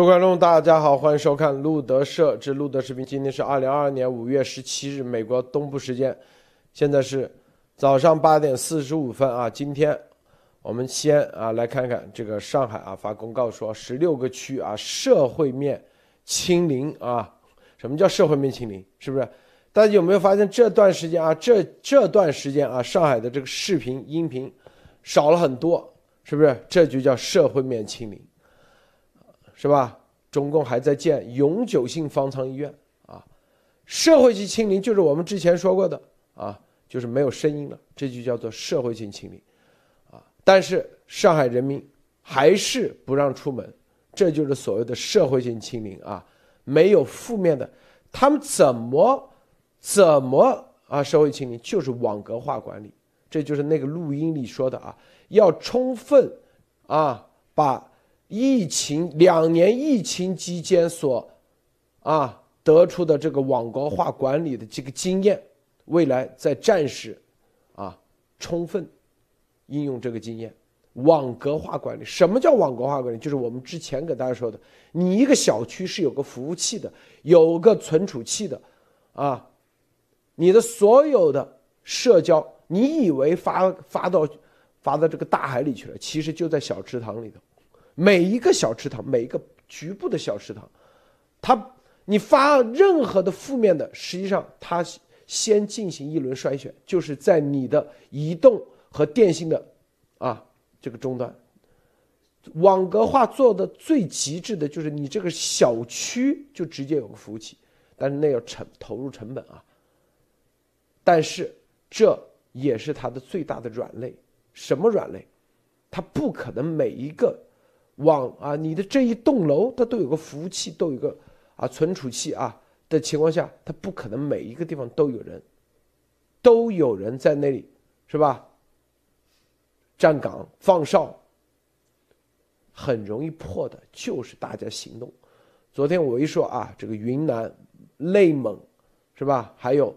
各位观众，大家好，欢迎收看路德社之路德视频。今天是二零二二年五月十七日，美国东部时间，现在是早上八点四十五分啊。今天我们先啊来看看这个上海啊发公告说，十六个区啊社会面清零啊。什么叫社会面清零？是不是？大家有没有发现这段时间啊，这这段时间啊，上海的这个视频音频少了很多，是不是？这就叫社会面清零。是吧？中共还在建永久性方舱医院啊，社会性清零就是我们之前说过的啊，就是没有声音了，这就叫做社会性清零啊。但是上海人民还是不让出门，这就是所谓的社会性清零啊，没有负面的，他们怎么怎么啊？社会清零就是网格化管理，这就是那个录音里说的啊，要充分啊把。疫情两年疫情期间所，啊得出的这个网格化管理的这个经验，未来在战时，啊充分应用这个经验，网格化管理。什么叫网格化管理？就是我们之前给大家说的，你一个小区是有个服务器的，有个存储器的，啊，你的所有的社交，你以为发发到发到这个大海里去了，其实就在小池塘里头。每一个小池塘，每一个局部的小池塘，它你发任何的负面的，实际上它先进行一轮筛选，就是在你的移动和电信的啊这个终端，网格化做的最极致的就是你这个小区就直接有个服务器，但是那要成投入成本啊，但是这也是它的最大的软肋，什么软肋？它不可能每一个。网啊，你的这一栋楼它都有个服务器，都有个啊存储器啊的情况下，它不可能每一个地方都有人，都有人在那里，是吧？站岗放哨，很容易破的，就是大家行动。昨天我一说啊，这个云南、内蒙，是吧？还有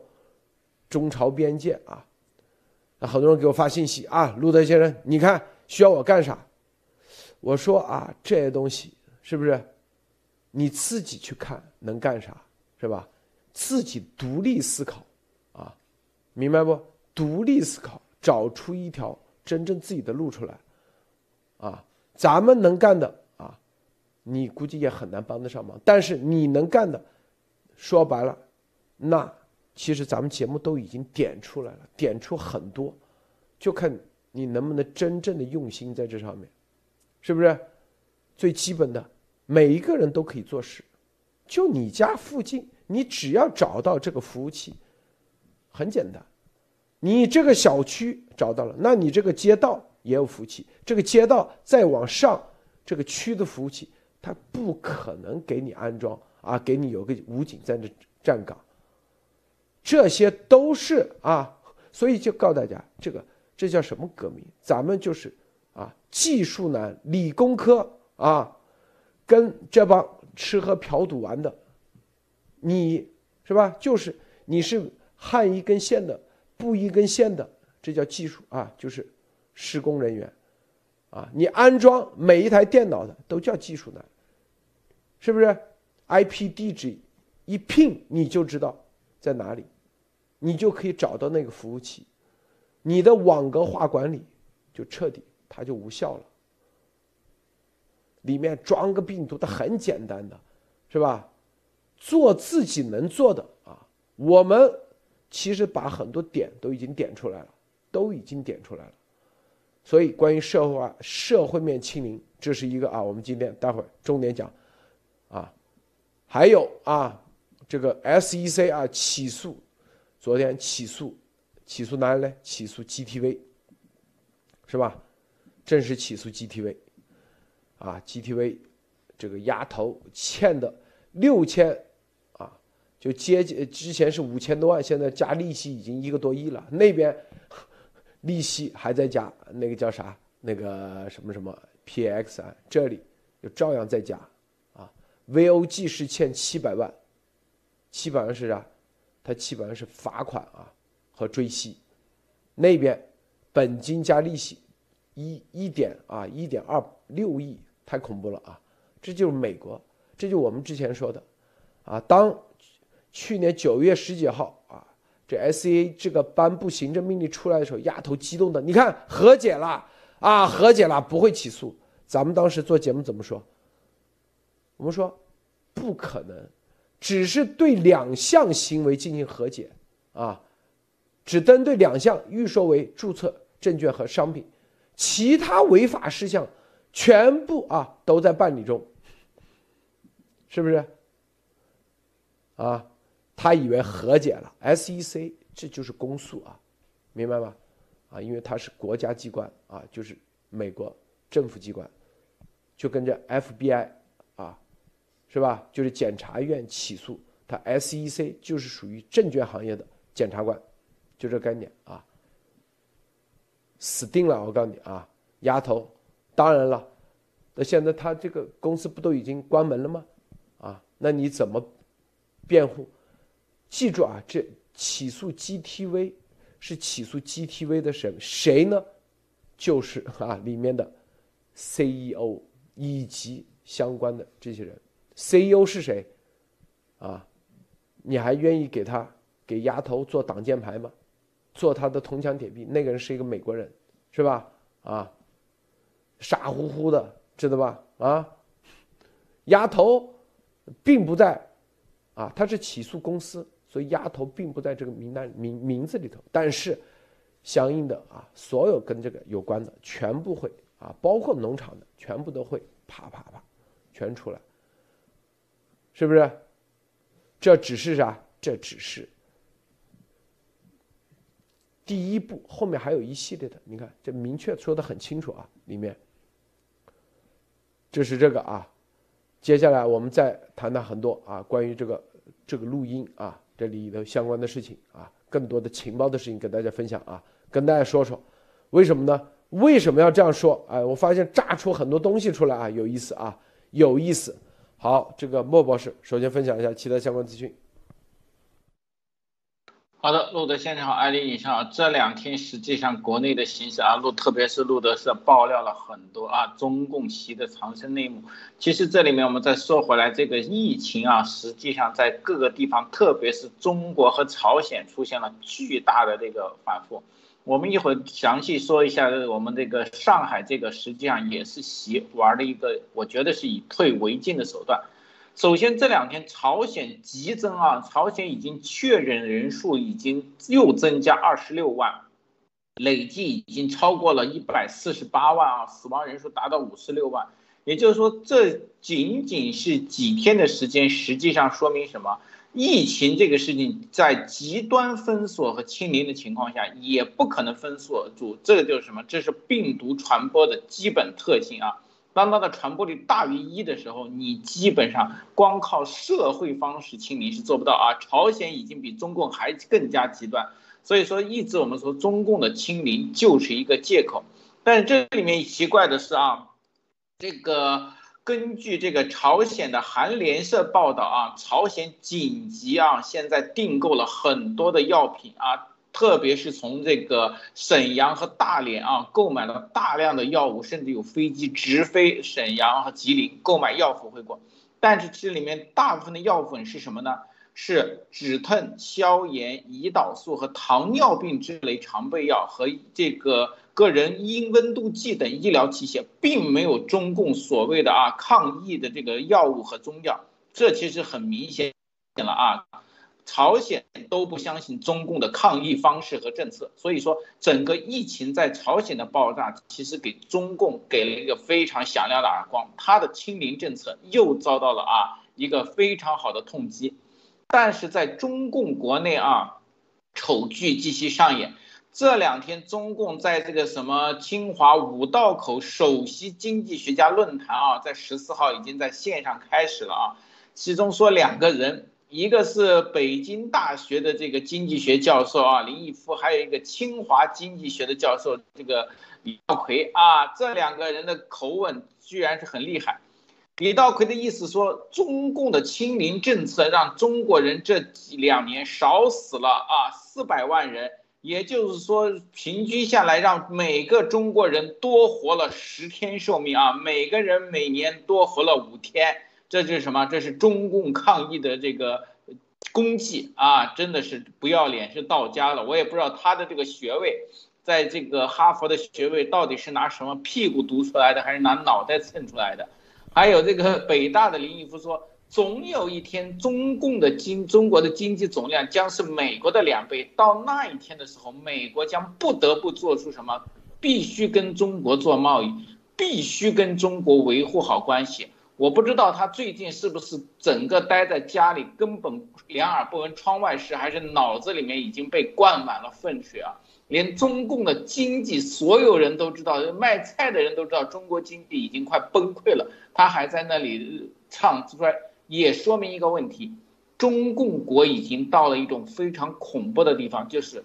中朝边界啊，那很多人给我发信息啊，路德先生，你看需要我干啥？我说啊，这些东西是不是你自己去看能干啥，是吧？自己独立思考啊，明白不？独立思考，找出一条真正自己的路出来啊！咱们能干的啊，你估计也很难帮得上忙。但是你能干的，说白了，那其实咱们节目都已经点出来了，点出很多，就看你能不能真正的用心在这上面。是不是最基本的？每一个人都可以做事，就你家附近，你只要找到这个服务器，很简单。你这个小区找到了，那你这个街道也有服务器，这个街道再往上，这个区的服务器，它不可能给你安装啊，给你有个武警在那站岗。这些都是啊，所以就告诉大家，这个这叫什么革命？咱们就是。啊，技术男、理工科啊，跟这帮吃喝嫖赌玩的，你是吧？就是你是焊一根线的、布一根线的，这叫技术啊，就是施工人员啊。你安装每一台电脑的都叫技术男，是不是？IP 地址一拼你就知道在哪里，你就可以找到那个服务器，你的网格化管理就彻底。它就无效了。里面装个病毒，它很简单的，是吧？做自己能做的啊。我们其实把很多点都已经点出来了，都已经点出来了。所以，关于社会化、社会面清零，这是一个啊。我们今天待会儿重点讲啊。还有啊，这个 SEC 啊起诉，昨天起诉，起诉哪里呢？起诉 GTV，是吧？正式起诉 GTV，啊，GTV 这个丫头欠的六千，啊，就接近之前是五千多万，现在加利息已经一个多亿了。那边 利息还在加，那个叫啥？那个什么什么 PX 啊，这里就照样在加，啊，VOG 是欠七百万，七百万是啥？他七百万是罚款啊和追息，那边本金加利息。一一点啊，一点二六亿，太恐怖了啊！这就是美国，这就我们之前说的，啊，当去年九月十几号啊，这 S A 这个颁布行政命令出来的时候，丫头激动的，你看和解了啊，和解了，不会起诉。咱们当时做节目怎么说？我们说不可能，只是对两项行为进行和解啊，只针对两项预收为注册证券和商品，其他违法事项全部啊都在办理中，是不是？啊，他以为和解了，SEC 这就是公诉啊，明白吗？啊，因为它是国家机关啊，就是美国政府机关，就跟着 FBI 啊，是吧？就是检察院起诉他，SEC 就是属于证券行业的检察官，就这概念啊。死定了，我告诉你啊，丫头，当然了，那现在他这个公司不都已经关门了吗？啊，那你怎么辩护？记住啊，这起诉 GTV 是起诉 GTV 的谁谁呢？就是啊里面的 CEO 以及相关的这些人。CEO 是谁？啊，你还愿意给他给丫头做挡箭牌吗？做他的铜墙铁壁，那个人是一个美国人，是吧？啊，傻乎乎的，知道吧？啊，丫头并不在，啊，他是起诉公司，所以丫头并不在这个名单名名字里头。但是，相应的啊，所有跟这个有关的全部会啊，包括农场的全部都会啪啪啪，全出来，是不是？这只是啥？这只是。第一步后面还有一系列的，你看这明确说的很清楚啊，里面，这是这个啊，接下来我们再谈谈很多啊关于这个这个录音啊这里的相关的事情啊，更多的情报的事情跟大家分享啊，跟大家说说，为什么呢？为什么要这样说？哎，我发现炸出很多东西出来啊，有意思啊，有意思。好，这个莫博士首先分享一下其他相关资讯。好的，路德先生好，艾丽你好。这两天实际上国内的形势啊，路特别是路德社爆料了很多啊，中共习的藏身内幕。其实这里面我们再说回来，这个疫情啊，实际上在各个地方，特别是中国和朝鲜出现了巨大的这个反复。我们一会儿详细说一下，我们这个上海这个实际上也是习玩的一个，我觉得是以退为进的手段。首先，这两天朝鲜急增啊，朝鲜已经确诊人数已经又增加二十六万，累计已经超过了一百四十八万啊，死亡人数达到五十六万。也就是说，这仅仅是几天的时间，实际上说明什么？疫情这个事情在极端封锁和清零的情况下，也不可能封锁住。这个就是什么？这是病毒传播的基本特性啊。当它的传播率大于一的时候，你基本上光靠社会方式清零是做不到啊。朝鲜已经比中共还更加极端，所以说一直我们说中共的清零就是一个借口。但是这里面奇怪的是啊，这个根据这个朝鲜的韩联社报道啊，朝鲜紧急啊现在订购了很多的药品啊。特别是从这个沈阳和大连啊，购买了大量的药物，甚至有飞机直飞沈阳和吉林购买药粉回国。但是这里面大部分的药粉是什么呢？是止痛、消炎、胰岛素和糖尿病之类常备药和这个个人因温度计等医疗器械，并没有中共所谓的啊抗疫的这个药物和中药。这其实很明显了啊。朝鲜都不相信中共的抗疫方式和政策，所以说整个疫情在朝鲜的爆炸，其实给中共给了一个非常响亮的耳光，他的清零政策又遭到了啊一个非常好的痛击。但是在中共国内啊，丑剧继续上演。这两天中共在这个什么清华五道口首席经济学家论坛啊，在十四号已经在线上开始了啊，其中说两个人。一个是北京大学的这个经济学教授啊，林毅夫，还有一个清华经济学的教授，这个李道奎啊，这两个人的口吻居然是很厉害。李道奎的意思说，中共的清零政策让中国人这几两年少死了啊四百万人，也就是说，平均下来让每个中国人多活了十天寿命啊，每个人每年多活了五天，这就是什么？这是中共抗疫的这个功绩啊，真的是不要脸，是到家了。我也不知道他的这个学位，在这个哈佛的学位到底是拿什么屁股读出来的，还是拿脑袋蹭出来的？还有这个北大的林毅夫说。总有一天，中共的经中国的经济总量将是美国的两倍。到那一天的时候，美国将不得不做出什么？必须跟中国做贸易，必须跟中国维护好关系。我不知道他最近是不是整个待在家里，根本两耳不闻窗外事，还是脑子里面已经被灌满了粪水啊！连中共的经济，所有人都知道，卖菜的人都知道，中国经济已经快崩溃了。他还在那里唱出来。也说明一个问题，中共国已经到了一种非常恐怖的地方，就是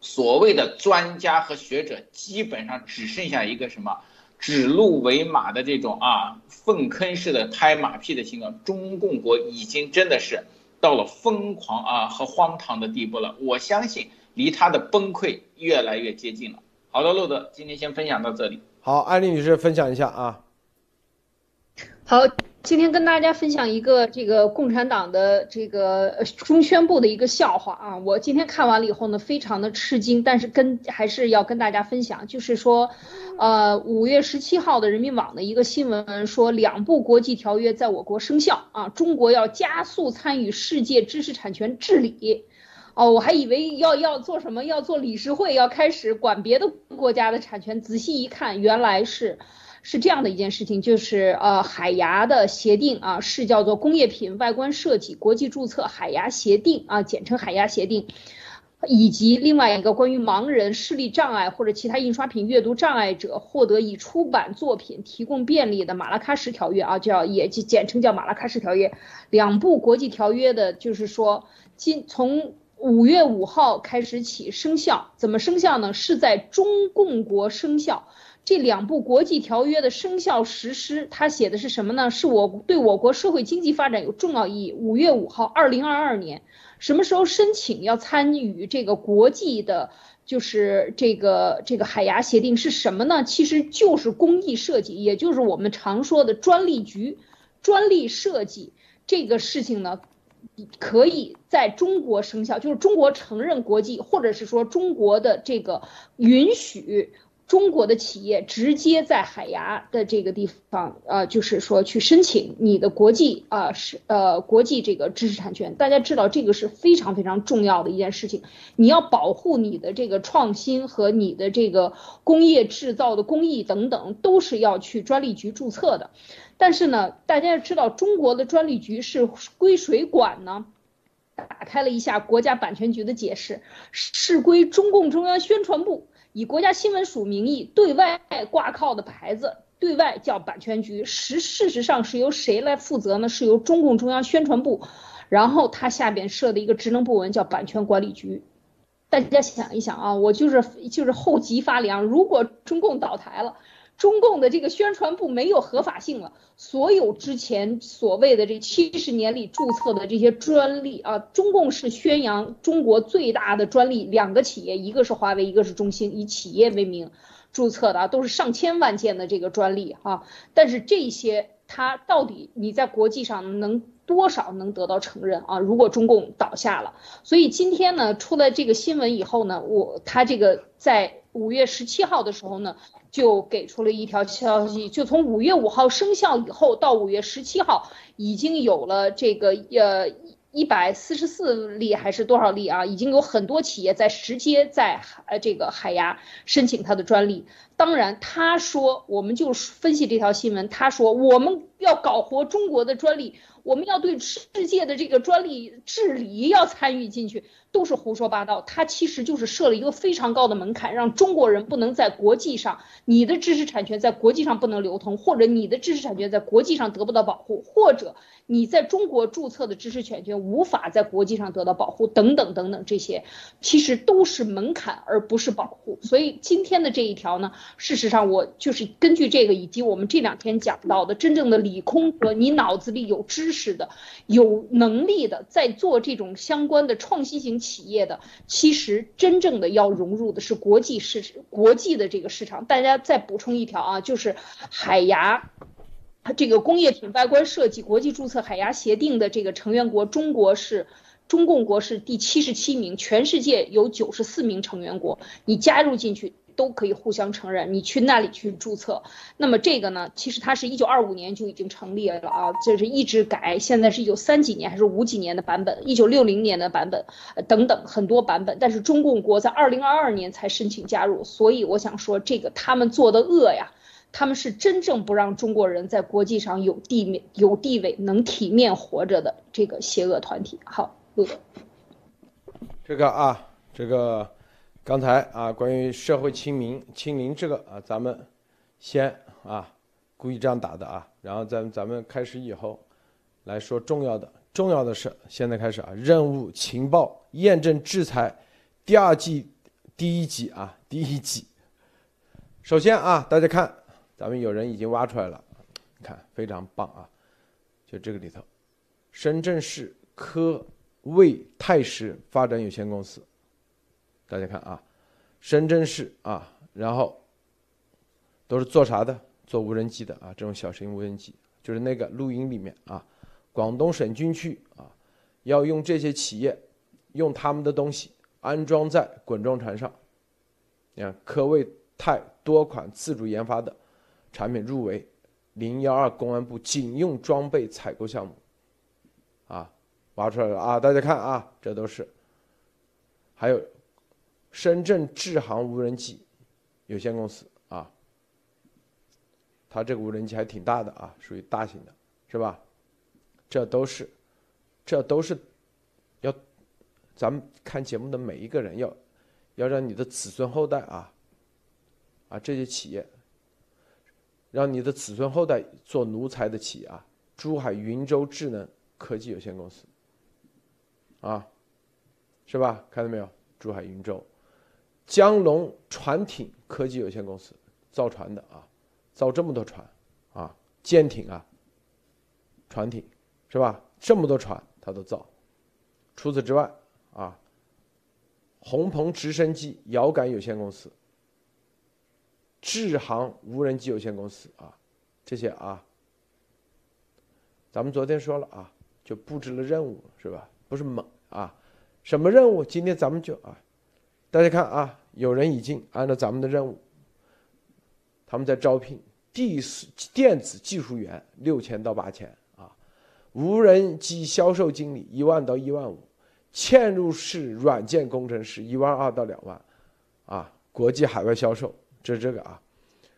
所谓的专家和学者基本上只剩下一个什么指鹿为马的这种啊粪坑式的拍马屁的情况。中共国已经真的是到了疯狂啊和荒唐的地步了。我相信离他的崩溃越来越接近了。好的，路德，今天先分享到这里。好，安利女士分享一下啊。好。今天跟大家分享一个这个共产党的这个中宣部的一个笑话啊，我今天看完了以后呢，非常的吃惊，但是跟还是要跟大家分享，就是说，呃，五月十七号的人民网的一个新闻说，两部国际条约在我国生效啊，中国要加速参与世界知识产权治理，哦，我还以为要要做什么，要做理事会，要开始管别的国家的产权，仔细一看，原来是。是这样的一件事情，就是呃海牙的协定啊，是叫做工业品外观设计国际注册海牙协定啊，简称海牙协定，以及另外一个关于盲人、视力障碍或者其他印刷品阅读障碍者获得以出版作品提供便利的马拉喀什条约啊，叫也简称叫马拉喀什条约，两部国际条约的，就是说今从五月五号开始起生效，怎么生效呢？是在中共国生效。这两部国际条约的生效实施，它写的是什么呢？是我对我国社会经济发展有重要意义。五月五号，二零二二年，什么时候申请要参与这个国际的，就是这个这个海牙协定是什么呢？其实就是工艺设计，也就是我们常说的专利局，专利设计这个事情呢，可以在中国生效，就是中国承认国际，或者是说中国的这个允许。中国的企业直接在海牙的这个地方，呃，就是说去申请你的国际啊，是呃国际这个知识产权。大家知道这个是非常非常重要的一件事情，你要保护你的这个创新和你的这个工业制造的工艺等等，都是要去专利局注册的。但是呢，大家要知道中国的专利局是归谁管呢？打开了一下国家版权局的解释，是归中共中央宣传部。以国家新闻署名义对外挂靠的牌子，对外叫版权局，实事实上是由谁来负责呢？是由中共中央宣传部，然后它下边设的一个职能部门叫版权管理局。大家想一想啊，我就是就是后脊发凉，如果中共倒台了。中共的这个宣传部没有合法性了，所有之前所谓的这七十年里注册的这些专利啊，中共是宣扬中国最大的专利，两个企业，一个是华为，一个是中兴，以企业为名注册的啊，都是上千万件的这个专利啊。但是这些它到底你在国际上能多少能得到承认啊？如果中共倒下了，所以今天呢出了这个新闻以后呢，我他这个在五月十七号的时候呢。就给出了一条消息，就从五月五号生效以后到五月十七号，已经有了这个呃一百四十四例还是多少例啊？已经有很多企业在直接在呃这个海牙申请它的专利。当然，他说我们就分析这条新闻，他说我们要搞活中国的专利，我们要对世界的这个专利治理要参与进去。都是胡说八道，他其实就是设了一个非常高的门槛，让中国人不能在国际上，你的知识产权在国际上不能流通，或者你的知识产权在国际上得不到保护，或者你在中国注册的知识产权无法在国际上得到保护，等等等等，这些其实都是门槛而不是保护。所以今天的这一条呢，事实上，我就是根据这个以及我们这两天讲到的，真正的理空和，你脑子里有知知识的、有能力的，在做这种相关的创新型企业的，其实真正的要融入的是国际市国际的这个市场。大家再补充一条啊，就是海牙。这个工业品外观设计国际注册海牙协定的这个成员国，中国是中共国是第七十七名，全世界有九十四名成员国，你加入进去都可以互相承认，你去那里去注册。那么这个呢，其实它是一九二五年就已经成立了啊，就是一直改，现在是一九三几年还是五几年的版本，一九六零年的版本，等等很多版本，但是中共国在二零二二年才申请加入，所以我想说这个他们做的恶呀。他们是真正不让中国人在国际上有地面、有地位、能体面活着的这个邪恶团体。好，陆总，这个啊，这个刚才啊，关于社会清明、清零这个啊，咱们先啊，故意这样打的啊，然后咱咱们开始以后来说重要的，重要的是现在开始啊，任务情报验证制裁第二季第一集啊，第一集，首先啊，大家看。咱们有人已经挖出来了，看非常棒啊！就这个里头，深圳市科卫泰石发展有限公司，大家看啊，深圳市啊，然后都是做啥的？做无人机的啊，这种小型无人机，就是那个录音里面啊，广东省军区啊，要用这些企业用他们的东西安装在滚装船上，你看科卫泰多款自主研发的。产品入围零幺二公安部警用装备采购项目，啊，挖出来了啊！大家看啊，这都是。还有深圳智航无人机有限公司啊，它这个无人机还挺大的啊，属于大型的，是吧？这都是，这都是要咱们看节目的每一个人要要让你的子孙后代啊啊这些企业。让你的子孙后代做奴才的企业啊！珠海云州智能科技有限公司，啊，是吧？看到没有？珠海云州，江龙船艇科技有限公司造船的啊，造这么多船啊，舰艇啊，船艇是吧？这么多船他都造。除此之外啊，鸿鹏直升机遥感有限公司。智航无人机有限公司啊，这些啊，咱们昨天说了啊，就布置了任务是吧？不是猛啊，什么任务？今天咱们就啊，大家看啊，有人已经按照咱们的任务，他们在招聘第四电子技术员六千到八千啊，无人机销售经理一万到一万五，嵌入式软件工程师一万二到两万，啊，国际海外销售。这是这个啊，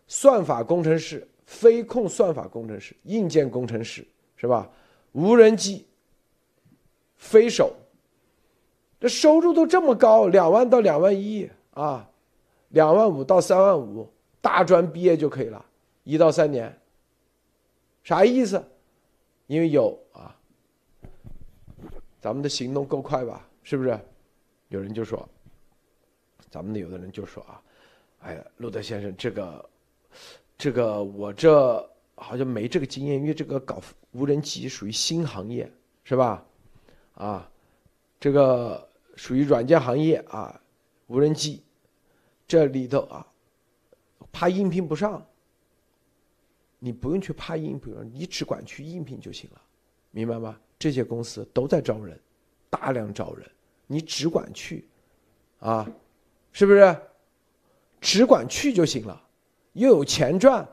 算法工程师、飞控算法工程师、硬件工程师是吧？无人机、飞手，这收入都这么高，两万到两万一啊，两万五到三万五，大专毕业就可以了，一到三年，啥意思？因为有啊，咱们的行动够快吧？是不是？有人就说，咱们的有的人就说啊。哎呀，路德先生，这个，这个我这好像没这个经验，因为这个搞无人机属于新行业，是吧？啊，这个属于软件行业啊，无人机这里头啊，怕应聘不上，你不用去怕应聘，你只管去应聘就行了，明白吗？这些公司都在招人，大量招人，你只管去，啊，是不是？只管去就行了，又有钱赚，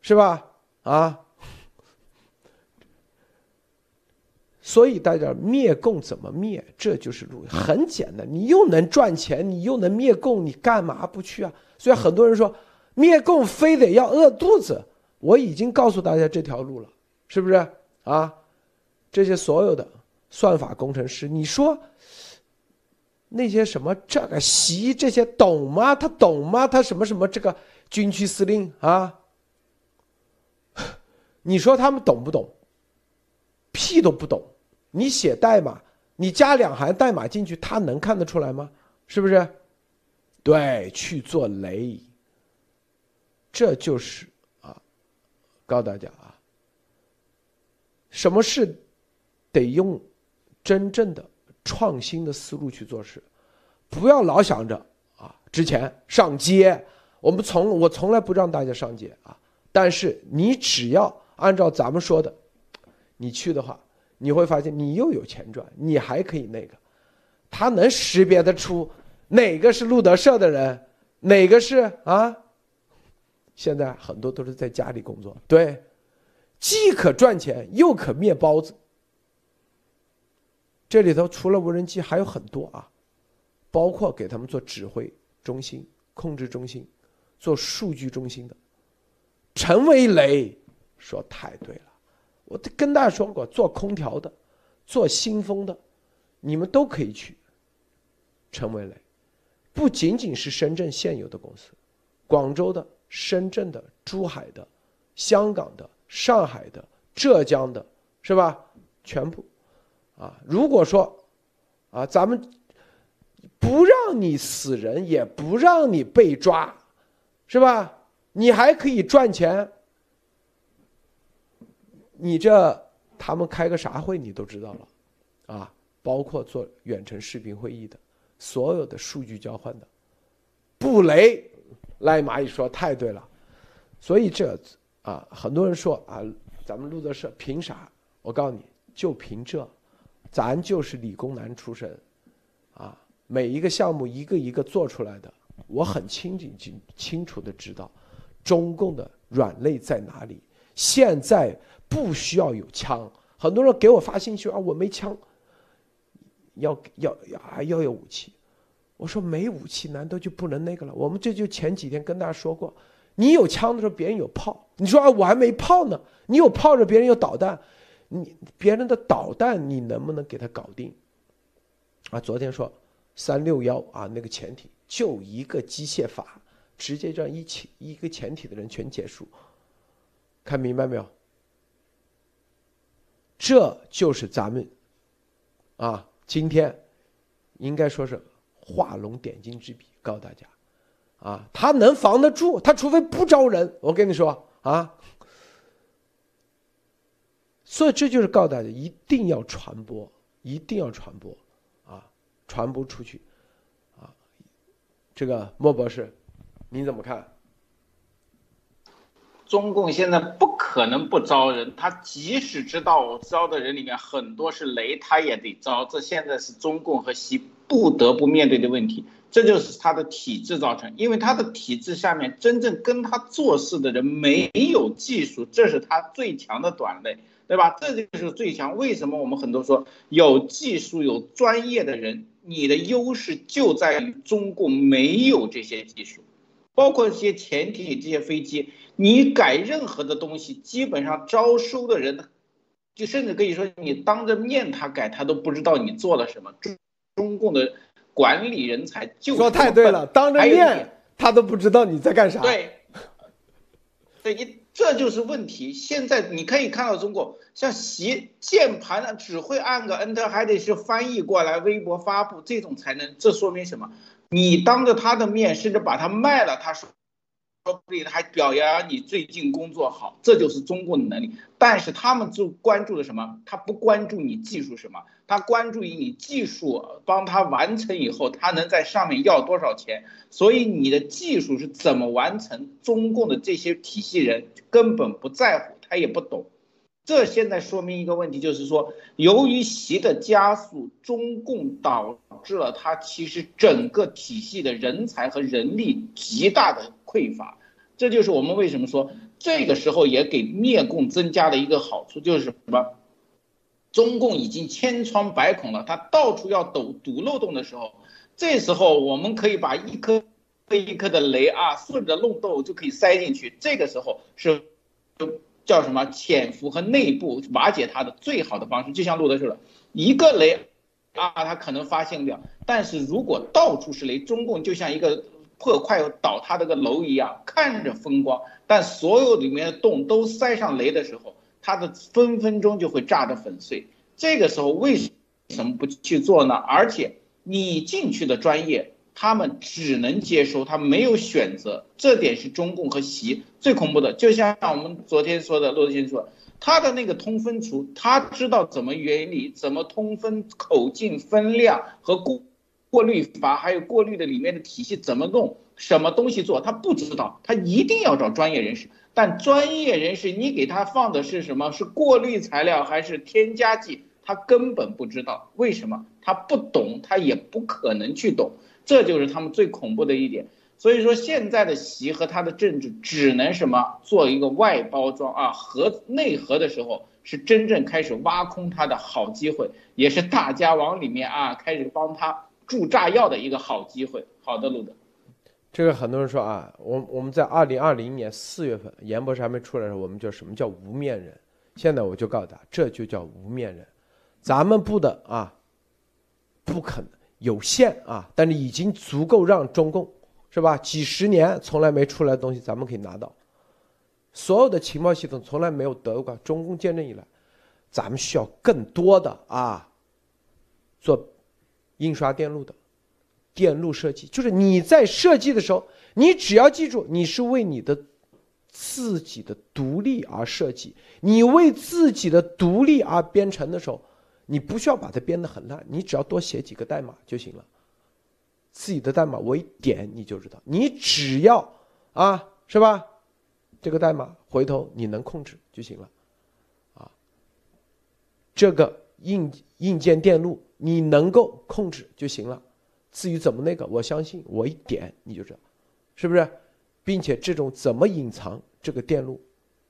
是吧？啊，所以大家灭共怎么灭？这就是路，很简单。你又能赚钱，你又能灭共，你干嘛不去啊？所以很多人说灭共非得要饿肚子。我已经告诉大家这条路了，是不是啊？这些所有的算法工程师，你说。那些什么这个习这些懂吗？他懂吗？他什么什么这个军区司令啊？你说他们懂不懂？屁都不懂。你写代码，你加两行代码进去，他能看得出来吗？是不是？对，去做雷。这就是啊，告诉大家啊，什么事得用真正的创新的思路去做事，不要老想着啊，之前上街，我们从我从来不让大家上街啊，但是你只要按照咱们说的，你去的话，你会发现你又有钱赚，你还可以那个，他能识别得出哪个是路德社的人，哪个是啊。现在很多都是在家里工作，对，既可赚钱又可灭包子。这里头除了无人机还有很多啊，包括给他们做指挥中心、控制中心、做数据中心的。陈为雷说太对了，我跟大家说过，做空调的、做新风的，你们都可以去。陈伟雷不仅仅是深圳现有的公司，广州的。深圳的、珠海的、香港的、上海的、浙江的，是吧？全部，啊，如果说，啊，咱们不让你死人，也不让你被抓，是吧？你还可以赚钱，你这他们开个啥会你都知道了，啊，包括做远程视频会议的，所有的数据交换的，布雷。赖蚂蚁说太对了，所以这啊，很多人说啊，咱们路德社凭啥？我告诉你，就凭这，咱就是理工男出身，啊，每一个项目一个一个做出来的，我很清清清清楚的知道，中共的软肋在哪里。现在不需要有枪，很多人给我发信息啊，我没枪，要要要啊要有武器。我说没武器，难道就不能那个了？我们这就前几天跟大家说过，你有枪的时候，别人有炮。你说啊，我还没炮呢，你有炮着，别人有导弹，你别人的导弹你能不能给他搞定？啊，昨天说三六幺啊，那个潜艇就一个机械法，直接让一起一个潜艇的人全结束。看明白没有？这就是咱们啊，今天应该说是。画龙点睛之笔，告诉大家，啊，他能防得住，他除非不招人。我跟你说啊，所以这就是告诉大家，一定要传播，一定要传播，啊，传播出去，啊，这个莫博士，你怎么看？中共现在不可能不招人，他即使知道我招的人里面很多是雷，他也得招。这现在是中共和习不得不面对的问题，这就是他的体制造成。因为他的体制下面真正跟他做事的人没有技术，这是他最强的短肋，对吧？这就是最强。为什么我们很多说有技术、有专业的人，你的优势就在于中共没有这些技术，包括一些潜艇、这些飞机。你改任何的东西，基本上招收的人，就甚至可以说你当着面他改，他都不知道你做了什么。中中共的管理人才就说太对了，当着面他都不知道你在干啥。对，对你这就是问题。现在你可以看到中国像习键盘呢，只会按个 Enter，还得是翻译过来微博发布这种才能。这说明什么？你当着他的面，甚至把他卖了，他说。说不定还表扬你最近工作好，这就是中共的能力。但是他们就关注的什么？他不关注你技术什么？他关注于你技术帮他完成以后，他能在上面要多少钱。所以你的技术是怎么完成？中共的这些体系人根本不在乎，他也不懂。这现在说明一个问题，就是说，由于习的加速，中共导致了他其实整个体系的人才和人力极大的匮乏。这就是我们为什么说这个时候也给灭共增加了一个好处，就是什么？中共已经千疮百孔了，他到处要堵堵漏洞的时候，这时候我们可以把一颗一颗的雷啊，顺着漏洞就可以塞进去。这个时候是。叫什么潜伏和内部瓦解它的最好的方式，就像路德说的，一个雷啊，他可能发现不了。但是如果到处是雷，中共就像一个破快要倒塌的个楼一样，看着风光，但所有里面的洞都塞上雷的时候，它的分分钟就会炸得粉碎。这个时候为什么不去做呢？而且你进去的专业他们只能接收，他没有选择，这点是中共和习最恐怖的。就像我们昨天说的，骆德先说，他的那个通分除，他知道怎么原理，怎么通分口径、分量和过过滤阀，还有过滤的里面的体系怎么弄，什么东西做，他不知道，他一定要找专业人士。但专业人士，你给他放的是什么？是过滤材料还是添加剂？他根本不知道，为什么？他不懂，他也不可能去懂。这就是他们最恐怖的一点，所以说现在的习和他的政治只能什么做一个外包装啊，核内核的时候是真正开始挖空他的好机会，也是大家往里面啊开始帮他注炸药的一个好机会。好的，路德，这个很多人说啊，我我们在二零二零年四月份严博士还没出来的时候，我们叫什么叫无面人？现在我就告诉他，这就叫无面人，咱们部的啊，不可能。有限啊，但是已经足够让中共，是吧？几十年从来没出来的东西，咱们可以拿到。所有的情报系统从来没有得过中共建政以来，咱们需要更多的啊，做印刷电路的电路设计。就是你在设计的时候，你只要记住，你是为你的自己的独立而设计，你为自己的独立而编程的时候。你不需要把它编得很烂，你只要多写几个代码就行了。自己的代码我一点你就知道，你只要啊，是吧？这个代码回头你能控制就行了，啊，这个硬硬件电路你能够控制就行了。至于怎么那个，我相信我一点你就知道，是不是？并且这种怎么隐藏这个电路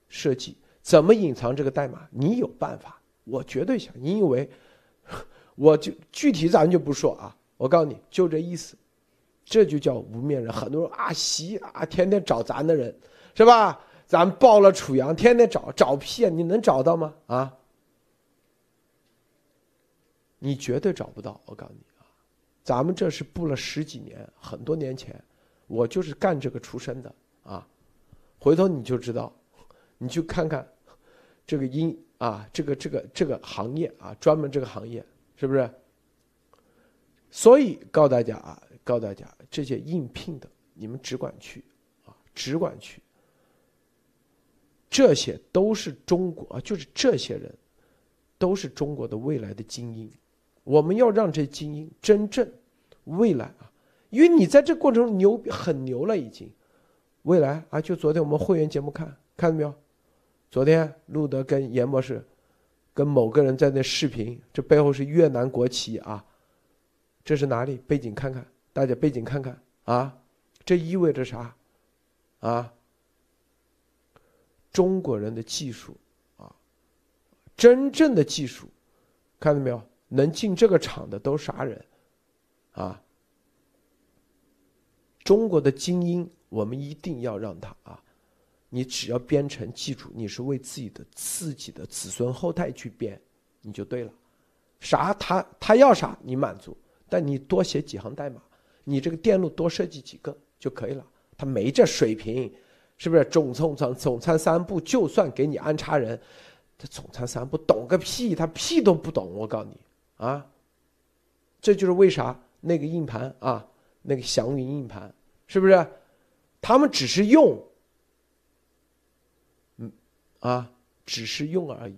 设计，怎么隐藏这个代码，你有办法。我绝对想，你以为 我就具体咱就不说啊。我告诉你就这意思，这就叫无面人。很多人啊，习啊，天天找咱的人，是吧？咱报了楚阳，天天找找屁啊！你能找到吗？啊？你绝对找不到。我告诉你啊，咱们这是布了十几年，很多年前，我就是干这个出身的啊。回头你就知道，你去看看这个音。啊，这个这个这个行业啊，专门这个行业是不是？所以告大家啊，告大家这些应聘的，你们只管去，啊，只管去。这些都是中国啊，就是这些人，都是中国的未来的精英。我们要让这精英真正未来啊，因为你在这过程中牛很牛了已经，未来啊，就昨天我们会员节目看看到没有？昨天路德跟严博士，跟某个人在那视频，这背后是越南国旗啊，这是哪里？背景看看，大家背景看看啊，这意味着啥？啊，中国人的技术啊，真正的技术，看到没有？能进这个厂的都啥人？啊，中国的精英，我们一定要让他啊。你只要编程，记住你是为自己的自己的子孙后代去编，你就对了。啥他他要啥你满足，但你多写几行代码，你这个电路多设计几个就可以了。他没这水平，是不是？总总总总参三部，就算给你安插人，他总参三部懂个屁，他屁都不懂。我告诉你啊，这就是为啥那个硬盘啊，那个祥云硬盘，是不是？他们只是用。啊，只是用而已。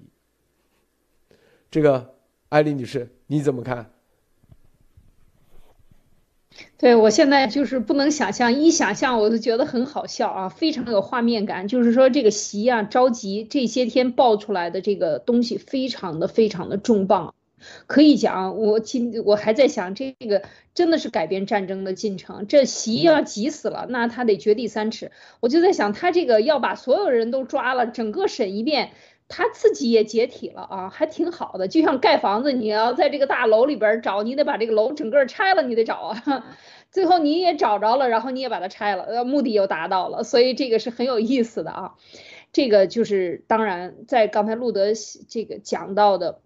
这个艾丽女士，你怎么看？对我现在就是不能想象，一想象我就觉得很好笑啊，非常有画面感。就是说这个席啊着急，这些天爆出来的这个东西，非常的非常的重磅。可以讲，我今我还在想，这个真的是改变战争的进程。这习要急死了，那他得掘地三尺。我就在想，他这个要把所有人都抓了，整个审一遍，他自己也解体了啊，还挺好的。就像盖房子，你要在这个大楼里边找，你得把这个楼整个拆了，你得找啊。最后你也找着了，然后你也把它拆了，呃，目的又达到了。所以这个是很有意思的啊。这个就是当然，在刚才路德这个讲到的。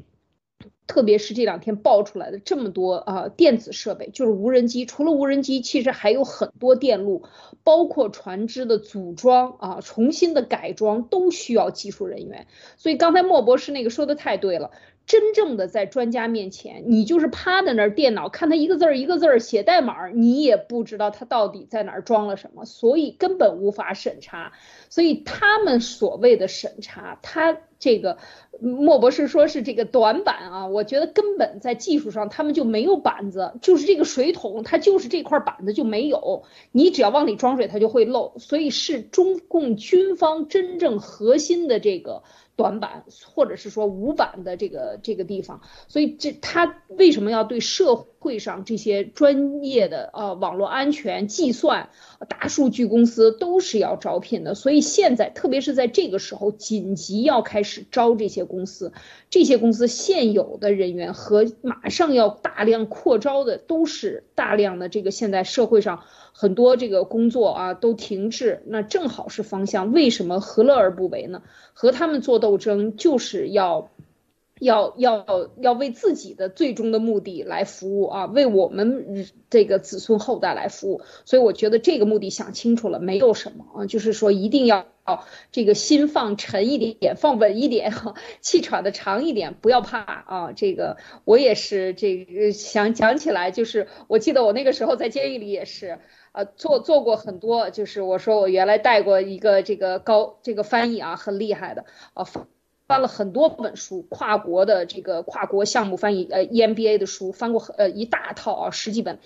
特别是这两天爆出来的这么多啊电子设备，就是无人机。除了无人机，其实还有很多电路，包括船只的组装啊、重新的改装，都需要技术人员。所以刚才莫博士那个说的太对了，真正的在专家面前，你就是趴在那儿，电脑看他一个字儿一个字儿写代码，你也不知道他到底在哪儿装了什么，所以根本无法审查。所以他们所谓的审查，他这个莫博士说是这个短板啊，我觉得根本在技术上他们就没有板子，就是这个水桶，它就是这块板子就没有，你只要往里装水，它就会漏。所以是中共军方真正核心的这个。短板，或者是说无板的这个这个地方，所以这他为什么要对社会上这些专业的呃网络安全、计算、大数据公司都是要招聘的？所以现在，特别是在这个时候，紧急要开始招这些公司，这些公司现有的人员和马上要大量扩招的，都是大量的这个现在社会上。很多这个工作啊都停滞，那正好是方向。为什么何乐而不为呢？和他们做斗争，就是要，要要要为自己的最终的目的来服务啊，为我们这个子孙后代来服务。所以我觉得这个目的想清楚了，没有什么啊，就是说一定要这个心放沉一点，放稳一点，气喘的长一点，不要怕啊。这个我也是这个想讲起来，就是我记得我那个时候在监狱里也是。呃，做做过很多，就是我说我原来带过一个这个高这个翻译啊，很厉害的啊，翻了很多本书，跨国的这个跨国项目翻译，呃，EMBA 的书翻过呃一大套啊，十几本，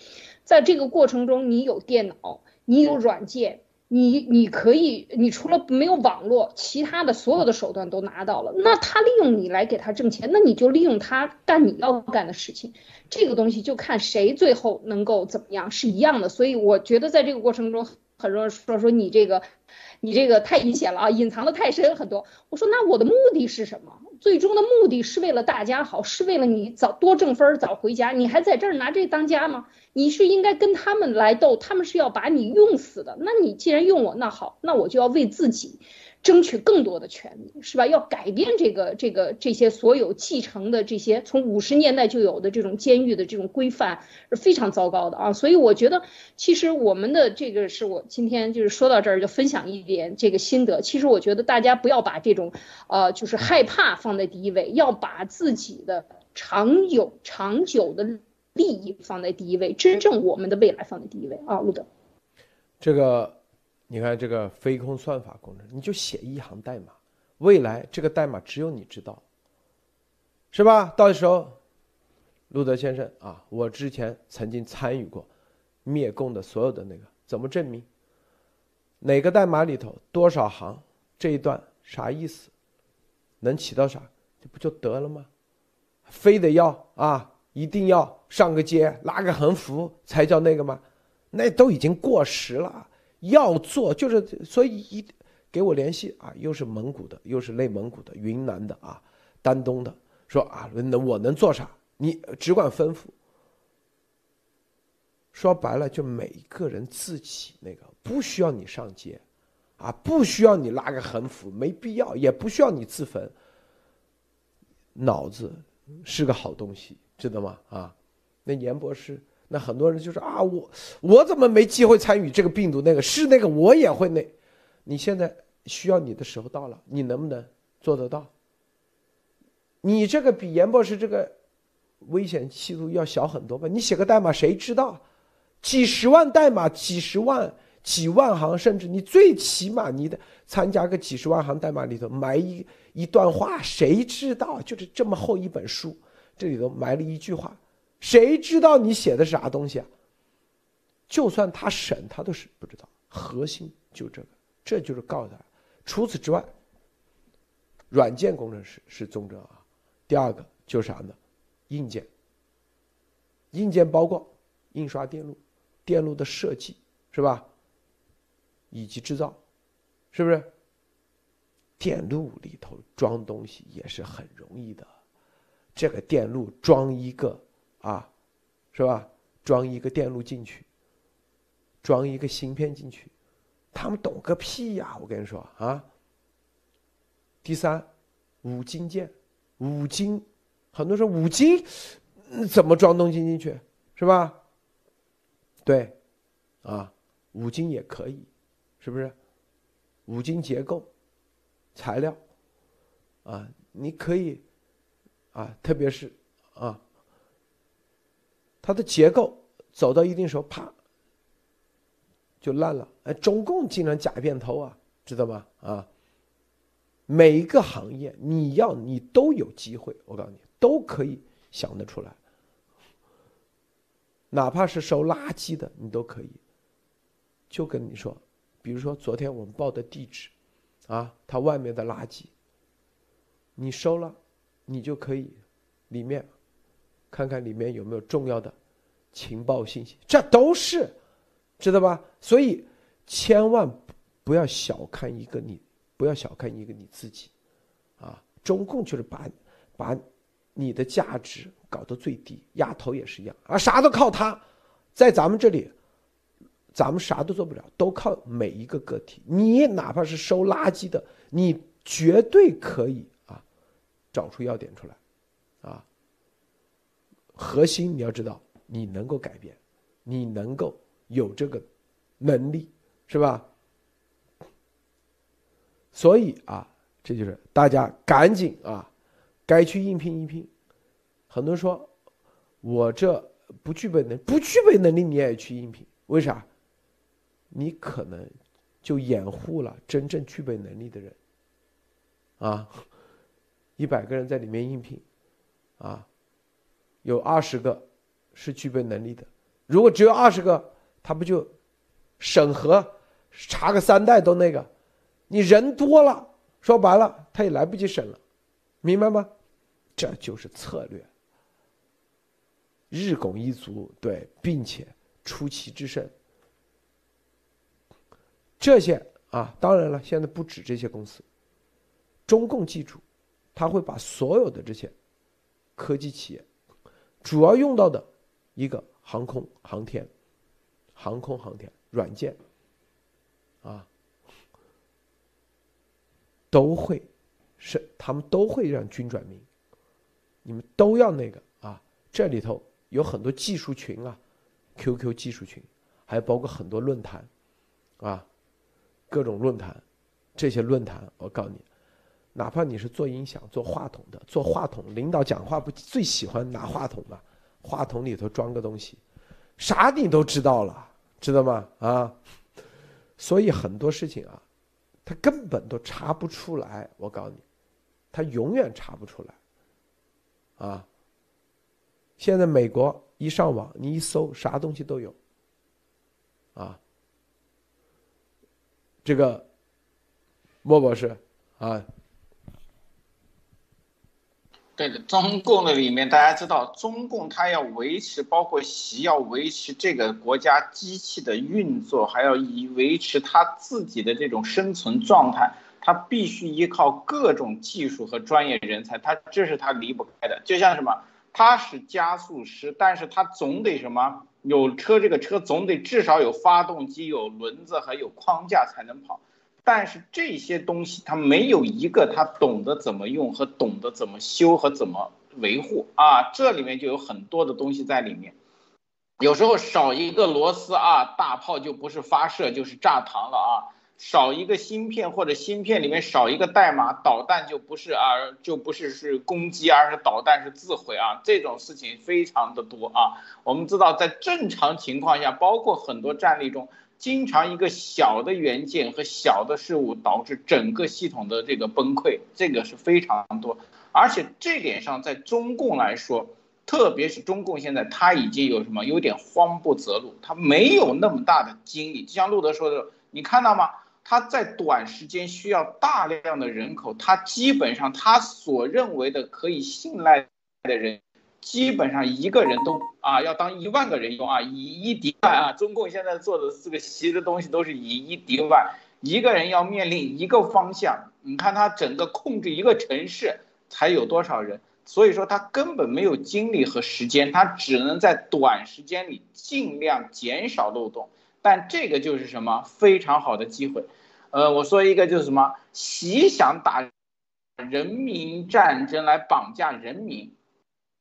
在这个过程中，你有电脑，你有软件。你你可以，你除了没有网络，其他的所有的手段都拿到了。那他利用你来给他挣钱，那你就利用他干你要干的事情。这个东西就看谁最后能够怎么样，是一样的。所以我觉得在这个过程中，很多人说说你这个，你这个太阴险了啊，隐藏的太深很多。我说那我的目的是什么？最终的目的是为了大家好，是为了你早多挣分早回家。你还在这儿拿这当家吗？你是应该跟他们来斗，他们是要把你用死的。那你既然用我，那好，那我就要为自己争取更多的权利，是吧？要改变这个这个这些所有继承的这些从五十年代就有的这种监狱的这种规范是非常糟糕的啊。所以我觉得，其实我们的这个是我今天就是说到这儿就分享一点这个心得。其实我觉得大家不要把这种呃就是害怕放在第一位，要把自己的长有长久的。利益放在第一位，真正我们的未来放在第一位啊，路德。这个，你看这个飞空算法工程，你就写一行代码，未来这个代码只有你知道，是吧？到时候，路德先生啊，我之前曾经参与过灭共的所有的那个，怎么证明？哪个代码里头多少行？这一段啥意思？能起到啥？这不就得了吗？非得要啊？一定要上个街拉个横幅才叫那个吗？那都已经过时了。要做就是，所以一给我联系啊，又是蒙古的，又是内蒙古的、云南的啊，丹东的，说啊，能我能做啥？你只管吩咐。说白了，就每一个人自己那个不需要你上街，啊，不需要你拉个横幅，没必要，也不需要你自焚。脑子是个好东西。知道吗？啊，那严博士，那很多人就说啊，我我怎么没机会参与这个病毒？那个是那个，我也会那。你现在需要你的时候到了，你能不能做得到？你这个比严博士这个危险系数要小很多吧？你写个代码，谁知道？几十万代码，几十万、几万行，甚至你最起码你的参加个几十万行代码里头埋一一段话，谁知道？就是这么厚一本书。这里头埋了一句话，谁知道你写的是啥东西啊？就算他审，他都是不知道。核心就这个，这就是告诉他。除此之外，软件工程师是中正啊。第二个就是啥呢？硬件。硬件包括印刷电路、电路的设计，是吧？以及制造，是不是？电路里头装东西也是很容易的。这个电路装一个啊，是吧？装一个电路进去，装一个芯片进去，他们懂个屁呀！我跟你说啊。第三，五金件，五金，很多说五金怎么装东西进去，是吧？对，啊，五金也可以，是不是？五金结构，材料，啊，你可以。啊，特别是啊，它的结构走到一定时候，啪就烂了。哎，中共竟然假变偷啊，知道吗？啊，每一个行业你要你都有机会，我告诉你都可以想得出来，哪怕是收垃圾的，你都可以。就跟你说，比如说昨天我们报的地址，啊，它外面的垃圾，你收了，你就可以里面看看里面有没有重要的情报信息，这都是知道吧？所以千万不要小看一个你，不要小看一个你自己，啊，中共就是把把你的价值搞到最低，压头也是一样啊，啥都靠他，在咱们这里。咱们啥都做不了，都靠每一个个体。你哪怕是收垃圾的，你绝对可以啊，找出要点出来，啊。核心你要知道，你能够改变，你能够有这个能力，是吧？所以啊，这就是大家赶紧啊，该去应聘应聘。很多人说，我这不具备能，不具备能力你也去应聘，为啥？你可能就掩护了真正具备能力的人，啊，一百个人在里面应聘，啊，有二十个是具备能力的，如果只有二十个，他不就审核查个三代都那个，你人多了，说白了他也来不及审了，明白吗？这就是策略，日拱一卒，对，并且出奇制胜。这些啊，当然了，现在不止这些公司。中共记住，他会把所有的这些科技企业主要用到的一个航空航天、航空航天软件啊，都会是他们都会让军转民，你们都要那个啊。这里头有很多技术群啊，QQ 技术群，还包括很多论坛啊。各种论坛，这些论坛，我告诉你，哪怕你是做音响、做话筒的，做话筒，领导讲话不最喜欢拿话筒吗？话筒里头装个东西，啥你都知道了，知道吗？啊，所以很多事情啊，他根本都查不出来。我告诉你，他永远查不出来。啊，现在美国一上网，你一搜，啥东西都有。啊。这个莫博士啊，对的，中共的里面大家知道，中共它要维持，包括习要维持这个国家机器的运作，还要以维持他自己的这种生存状态，他必须依靠各种技术和专业人才，他这是他离不开的。就像什么，他是加速师，但是他总得什么？有车，这个车总得至少有发动机、有轮子还有框架才能跑。但是这些东西它没有一个他懂得怎么用和懂得怎么修和怎么维护啊，这里面就有很多的东西在里面。有时候少一个螺丝啊，大炮就不是发射就是炸膛了啊。少一个芯片或者芯片里面少一个代码，导弹就不是啊，就不是是攻击，而是导弹是自毁啊，这种事情非常的多啊。我们知道，在正常情况下，包括很多战例中，经常一个小的元件和小的事物导致整个系统的这个崩溃，这个是非常多。而且这点上，在中共来说，特别是中共现在他已经有什么，有点慌不择路，他没有那么大的精力。就像路德说的，你看到吗？他在短时间需要大量的人口，他基本上他所认为的可以信赖的人，基本上一个人都啊要当一万个人用啊，以一敌万啊。中共现在做的这个习的东西都是以一敌万，一个人要面临一个方向。你看他整个控制一个城市才有多少人，所以说他根本没有精力和时间，他只能在短时间里尽量减少漏洞。但这个就是什么非常好的机会，呃，我说一个就是什么，习想打人民战争来绑架人民，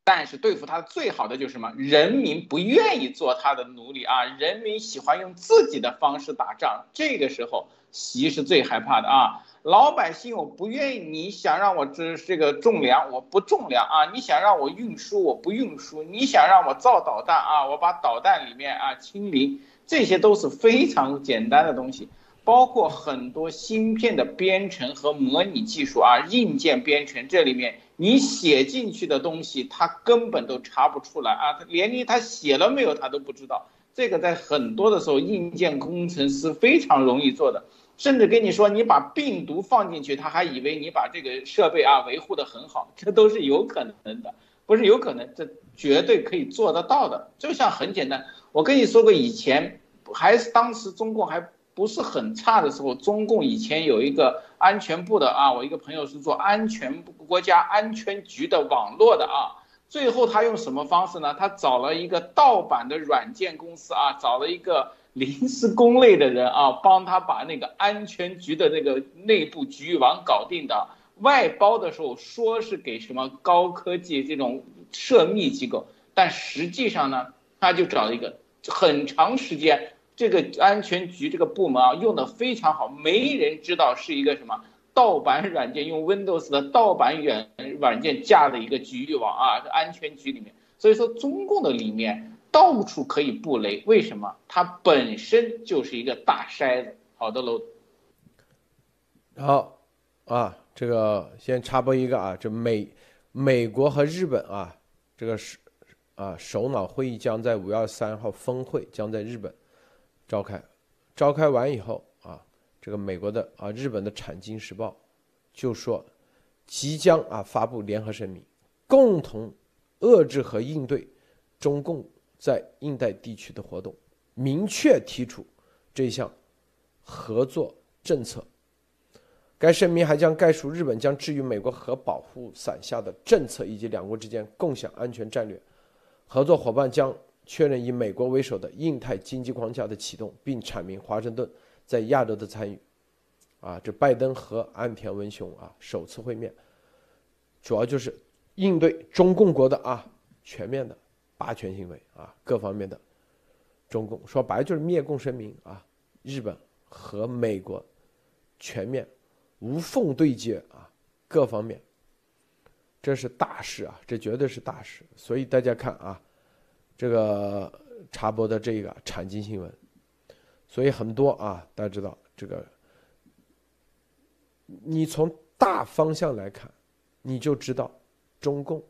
但是对付他最好的就是什么？人民不愿意做他的奴隶啊，人民喜欢用自己的方式打仗。这个时候，习是最害怕的啊。老百姓，我不愿意，你想让我这这个种粮，我不种粮啊。你想让我运输，我不运输。你想让我造导弹啊，我把导弹里面啊清零。这些都是非常简单的东西，包括很多芯片的编程和模拟技术啊，硬件编程这里面。你写进去的东西，他根本都查不出来啊！他连你他写了没有，他都不知道。这个在很多的时候，硬件工程师非常容易做的，甚至跟你说，你把病毒放进去，他还以为你把这个设备啊维护的很好，这都是有可能的，不是有可能，这绝对可以做得到的。就像很简单，我跟你说过，以前还是当时中共还。不是很差的时候，中共以前有一个安全部的啊，我一个朋友是做安全国家安全局的网络的啊，最后他用什么方式呢？他找了一个盗版的软件公司啊，找了一个临时工类的人啊，帮他把那个安全局的那个内部局域网搞定的。外包的时候说是给什么高科技这种涉密机构，但实际上呢，他就找了一个很长时间。这个安全局这个部门啊，用的非常好，没人知道是一个什么盗版软件，用 Windows 的盗版软软件架的一个局域网啊，安全局里面。所以说，中共的里面到处可以布雷，为什么？它本身就是一个大筛子。好的，楼。好，啊，这个先插播一个啊，这美美国和日本啊，这个是啊首脑会议将在五月二十三号峰会将在日本。召开，召开完以后啊，这个美国的啊，日本的产经时报就说，即将啊发布联合声明，共同遏制和应对中共在印太地区的活动，明确提出这项合作政策。该声明还将概述日本将置于美国核保护伞下的政策，以及两国之间共享安全战略，合作伙伴将。确认以美国为首的印太经济框架的启动，并阐明华盛顿在亚洲的参与。啊，这拜登和岸田文雄啊首次会面，主要就是应对中共国的啊全面的霸权行为啊各方面的中共，说白了就是灭共声明啊。日本和美国全面无缝对接啊各方面，这是大事啊，这绝对是大事。所以大家看啊。这个插播的这个产经新闻，所以很多啊，大家知道这个，你从大方向来看，你就知道中共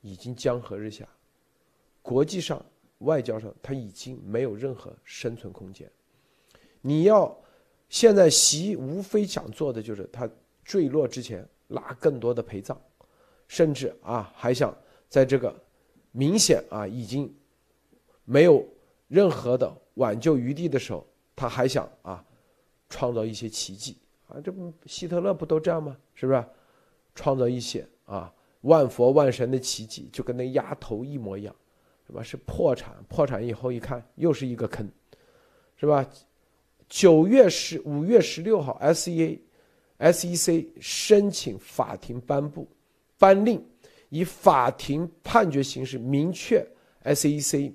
已经江河日下，国际上、外交上，他已经没有任何生存空间。你要现在习无非想做的就是他坠落之前拉更多的陪葬，甚至啊还想在这个明显啊已经。没有任何的挽救余地的时候，他还想啊，创造一些奇迹啊！这不希特勒不都这样吗？是不是？创造一些啊万佛万神的奇迹，就跟那丫头一模一样，是吧？是破产，破产以后一看又是一个坑，是吧？九月十五月十六号，S E A S E C 申请法庭颁布颁令，以法庭判决形式明确 S E C。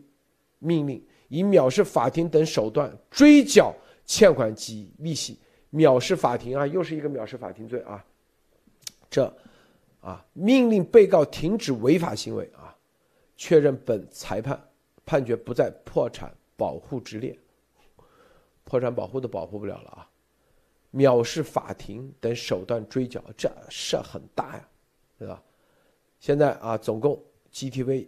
命令以藐视法庭等手段追缴欠款及利息，藐视法庭啊，又是一个藐视法庭罪啊！这，啊，命令被告停止违法行为啊，确认本裁判判决不在破产保护之列，破产保护都保护不了了啊！藐视法庭等手段追缴，这事很大呀，对吧？现在啊，总共 GTV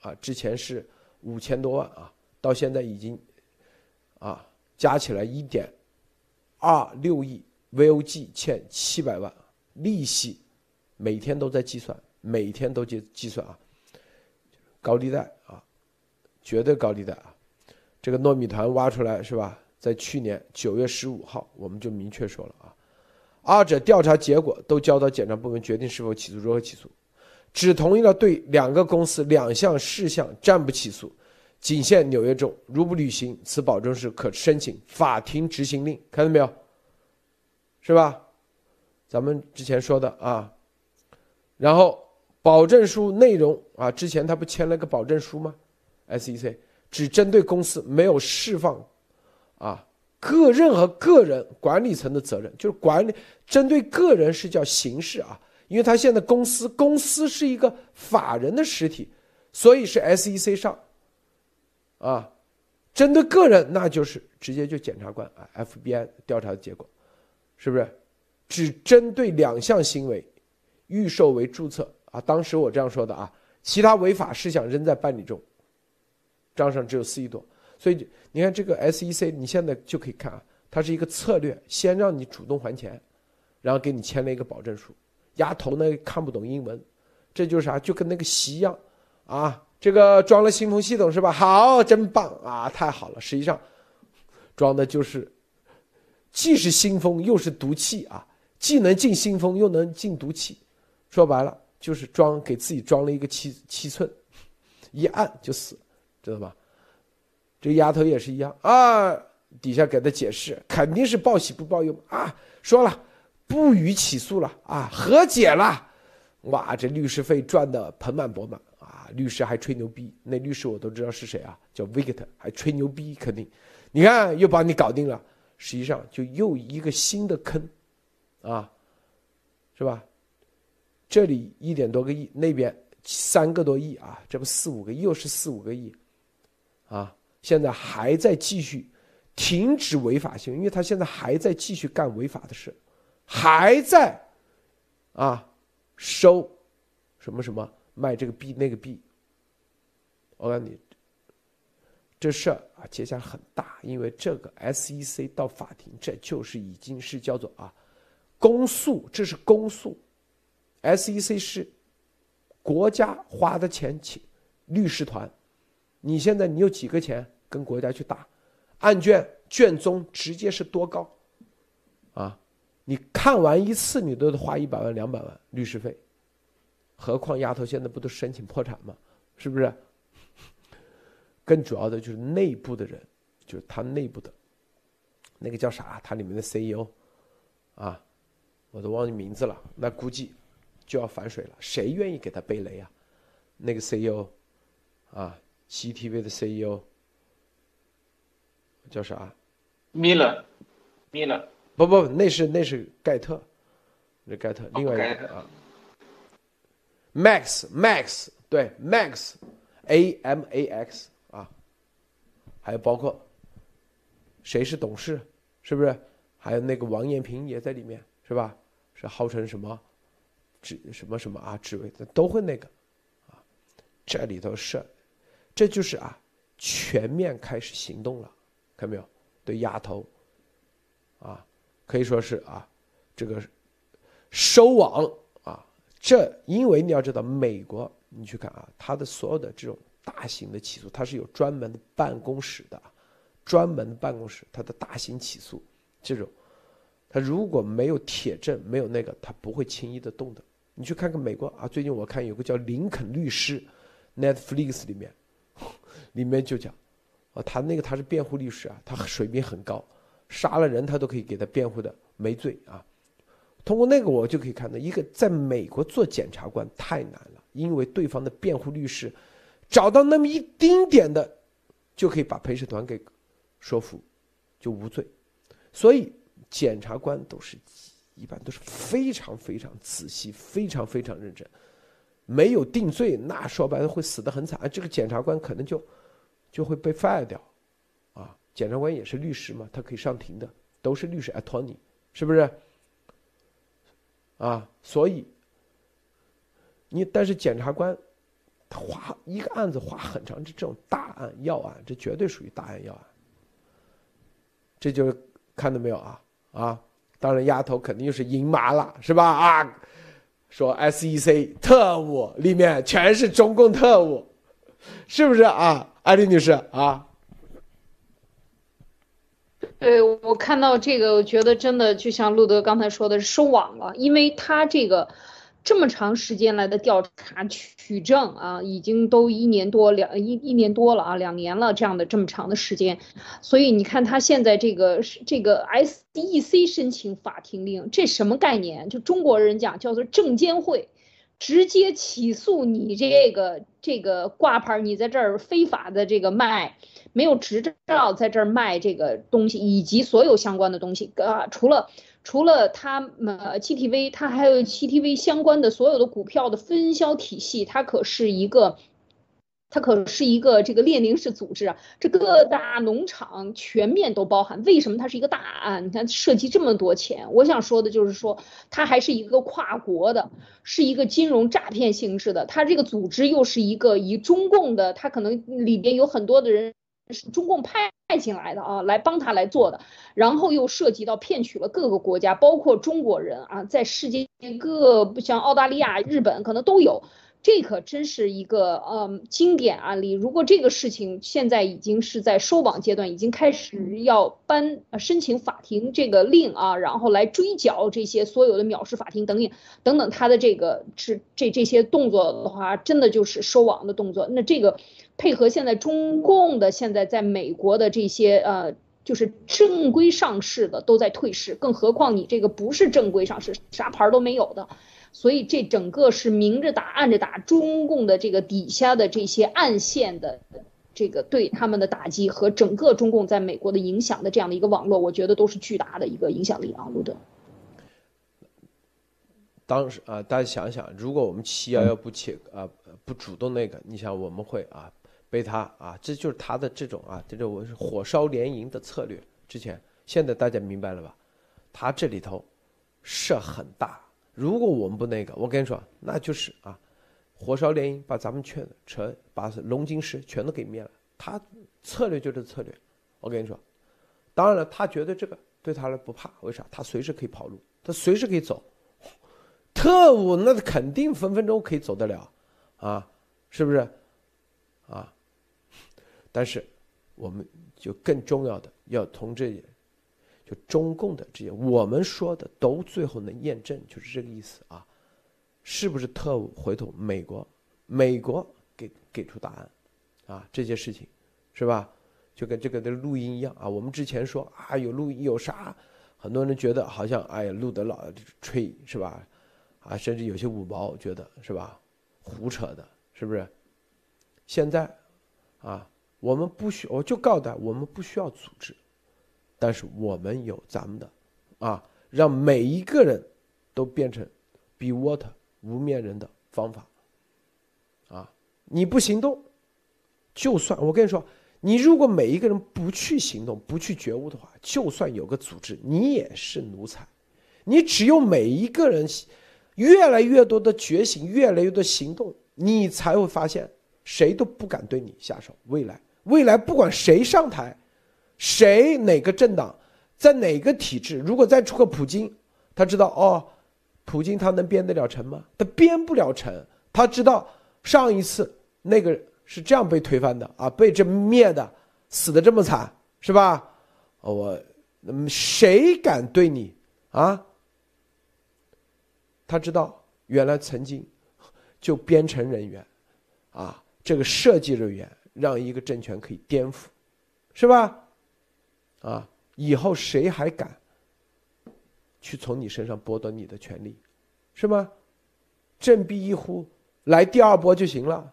啊，之前是。五千多万啊，到现在已经，啊，加起来一点二六亿，VOG 欠七百万，利息每天都在计算，每天都计计算啊，高利贷啊，绝对高利贷啊，这个糯米团挖出来是吧？在去年九月十五号，我们就明确说了啊，二者调查结果都交到检察部门决定是否起诉，如何起诉。只同意了对两个公司两项事项暂不起诉，仅限纽约州。如不履行此保证，是可申请法庭执行令。看到没有？是吧？咱们之前说的啊。然后保证书内容啊，之前他不签了个保证书吗？SEC 只针对公司，没有释放啊个任何个人管理层的责任，就是管理针对个人是叫刑事啊，因为他现在公司公司是一个法人的实体，所以是 SEC 上啊，针对个人那就是直接就检察官啊 FBI 调查的结果，是不是？只针对两项行为，预售为注册。啊，当时我这样说的啊，其他违法事项仍在办理中。账上只有四亿多，所以你看这个 SEC，你现在就可以看啊，它是一个策略，先让你主动还钱，然后给你签了一个保证书。丫头呢看不懂英文，这就是啥，就跟那个习一样啊，这个装了新风系统是吧？好，真棒啊，太好了。实际上装的就是既是新风又是毒气啊，既能进新风又能进毒气，说白了。就是装给自己装了一个七七寸，一按就死，知道吧？这丫头也是一样啊，底下给他解释，肯定是报喜不报忧啊。说了不予起诉了啊，和解了，哇，这律师费赚的盆满钵满啊！律师还吹牛逼，那律师我都知道是谁啊，叫 Victor，还吹牛逼，肯定，你看又把你搞定了，实际上就又一个新的坑，啊，是吧？这里一点多个亿，那边三个多亿啊，这不四五个，又是四五个亿，啊，现在还在继续停止违法性，因为他现在还在继续干违法的事，还在啊收什么什么卖这个币那个币。我告诉你，这事儿啊，接下来很大，因为这个 SEC 到法庭，这就是已经是叫做啊公诉，这是公诉。SEC 是国家花的钱请律师团，你现在你有几个钱跟国家去打案卷卷宗，直接是多高啊？你看完一次你都得花一百万两百万律师费，何况丫头现在不都申请破产吗？是不是？更主要的就是内部的人，就是他内部的那个叫啥？他里面的 CEO 啊，我都忘记名字了。那估计。就要反水了，谁愿意给他背雷啊？那个 CEO，啊，CTV 的 CEO 叫啥 mila mila 不不，那是那是盖特，那盖特，另外一个啊，Max，Max，对，Max，A M A X 啊，还有包括谁是董事，是不是？还有那个王艳平也在里面，是吧？是号称什么？职什么什么啊，职位的都会那个，啊，这里头是，这就是啊，全面开始行动了，看到没有？对丫头，啊，可以说是啊，这个收网啊，这因为你要知道，美国你去看啊，它的所有的这种大型的起诉，它是有专门的办公室的，专门的办公室，它的大型起诉这种，它如果没有铁证，没有那个，它不会轻易的动的。你去看看美国啊，最近我看有个叫林肯律师，Netflix 里面，里面就讲，啊，他那个他是辩护律师啊，他水平很高，杀了人他都可以给他辩护的没罪啊。通过那个我就可以看到，一个在美国做检察官太难了，因为对方的辩护律师找到那么一丁点的，就可以把陪审团给说服，就无罪。所以检察官都是。一般都是非常非常仔细、非常非常认真，没有定罪，那说白了会死得很惨。这个检察官可能就就会被 fire 掉，啊，检察官也是律师嘛，他可以上庭的，都是律师 attorney，是不是？啊，所以你但是检察官他花一个案子花很长，这这种大案要案，这绝对属于大案要案。这就看到没有啊啊！当然，丫头肯定是赢麻了，是吧？啊，说 SEC 特务里面全是中共特务，是不是啊？艾丽女士啊？对，我看到这个，我觉得真的就像路德刚才说的，收网了，因为他这个。这么长时间来的调查取证啊，已经都一年多两一一年多了啊，两年了这样的这么长的时间，所以你看他现在这个这个 SEC 申请法庭令，这什么概念？就中国人讲叫做证监会，直接起诉你这个这个挂牌，你在这儿非法的这个卖，没有执照在这儿卖这个东西，以及所有相关的东西啊，除了除了他呃 GTV，它还有 GTV 相关的所有的股票的分销体系，它可是一个。它可是一个这个列宁式组织啊，这各大农场全面都包含。为什么它是一个大案？你看涉及这么多钱，我想说的就是说，它还是一个跨国的，是一个金融诈骗性质的。它这个组织又是一个以中共的，它可能里边有很多的人是中共派进来的啊，来帮他来做的。然后又涉及到骗取了各个国家，包括中国人啊，在世界各像澳大利亚、日本可能都有。这可真是一个嗯经典案例。如果这个事情现在已经是在收网阶段，已经开始要颁申请法庭这个令啊，然后来追缴这些所有的藐视法庭等等等等，他的这个是这这些动作的话，真的就是收网的动作。那这个配合现在中共的现在在美国的这些呃，就是正规上市的都在退市，更何况你这个不是正规上市，啥牌都没有的。所以这整个是明着打、暗着打，中共的这个底下的这些暗线的这个对他们的打击和整个中共在美国的影响的这样的一个网络，我觉得都是巨大的一个影响力啊，路德。当时啊，大家想想，如果我们七幺幺不切啊不主动那个，你想我们会啊被他啊，这就是他的这种啊这种火烧连营的策略。之前现在大家明白了吧？他这里头事很大。如果我们不那个，我跟你说，那就是啊，火烧连营，把咱们全扯，把龙金石全都给灭了。他策略就是策略，我跟你说。当然了，他觉得这个对他来不怕，为啥？他随时可以跑路，他随时可以走。特务那肯定分分钟可以走得了，啊，是不是？啊，但是我们就更重要的要从这里。就中共的这些，我们说的都最后能验证，就是这个意思啊，是不是特务？回头美国，美国给给出答案，啊，这些事情，是吧？就跟这个的录音一样啊。我们之前说啊，有录音有啥？很多人觉得好像哎呀，录的老吹是吧？啊，甚至有些五毛觉得是吧？胡扯的，是不是？现在，啊，我们不需，我就告诉他，我们不需要组织。但是我们有咱们的，啊，让每一个人都变成 be water 无面人的方法，啊，你不行动，就算我跟你说，你如果每一个人不去行动、不去觉悟的话，就算有个组织，你也是奴才。你只有每一个人越来越多的觉醒，越来越多行动，你才会发现谁都不敢对你下手。未来，未来不管谁上台。谁哪个政党，在哪个体制？如果再出个普京，他知道哦，普京他能编得了成吗？他编不了成。他知道上一次那个是这样被推翻的啊，被这灭的，死的这么惨，是吧？我，嗯谁敢对你啊？他知道原来曾经就编程人员，啊，这个设计人员让一个政权可以颠覆，是吧？啊！以后谁还敢去从你身上剥夺你的权利，是吗？振臂一呼，来第二波就行了。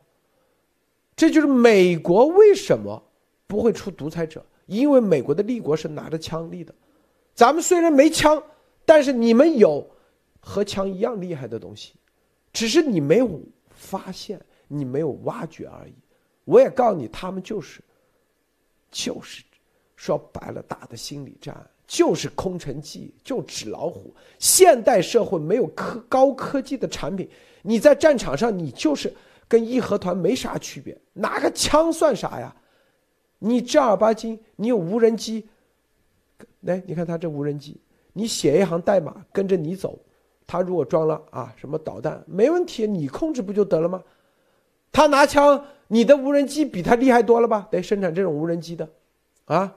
这就是美国为什么不会出独裁者，因为美国的立国是拿着枪立的。咱们虽然没枪，但是你们有和枪一样厉害的东西，只是你没有发现，你没有挖掘而已。我也告诉你，他们就是，就是。说白了，打的心理战就是空城计，就纸老虎。现代社会没有科高科技的产品，你在战场上你就是跟义和团没啥区别，拿个枪算啥呀？你正儿八经，你有无人机，来，你看他这无人机，你写一行代码跟着你走，他如果装了啊什么导弹，没问题，你控制不就得了吗？他拿枪，你的无人机比他厉害多了吧？得生产这种无人机的，啊。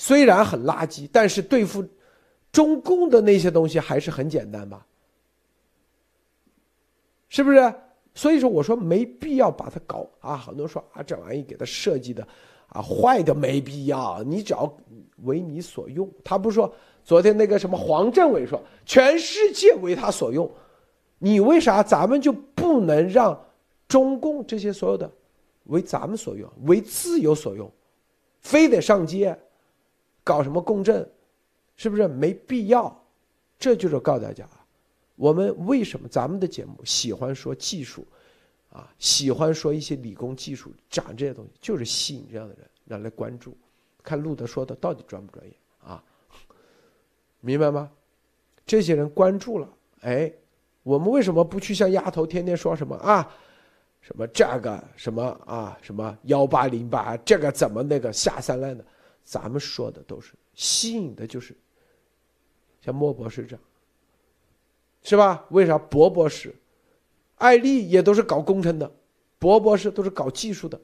虽然很垃圾，但是对付中共的那些东西还是很简单吧？是不是？所以说，我说没必要把它搞啊。很多人说啊，这玩意给他设计的啊坏的没必要，你只要为你所用。他不是说昨天那个什么黄政委说全世界为他所用，你为啥咱们就不能让中共这些所有的为咱们所用，为自由所用，非得上街搞什么共振，是不是没必要？这就是告诉大家，我们为什么咱们的节目喜欢说技术，啊，喜欢说一些理工技术讲这些东西，就是吸引这样的人让来关注，看路德说的到底专不专业啊？明白吗？这些人关注了，哎，我们为什么不去像丫头天天说什么啊？什么这个什么啊？什么幺八零八这个怎么那个下三滥的？咱们说的都是吸引的，就是像莫博士这样，是吧？为啥博博士、艾丽也都是搞工程的，博博士都是搞技术的，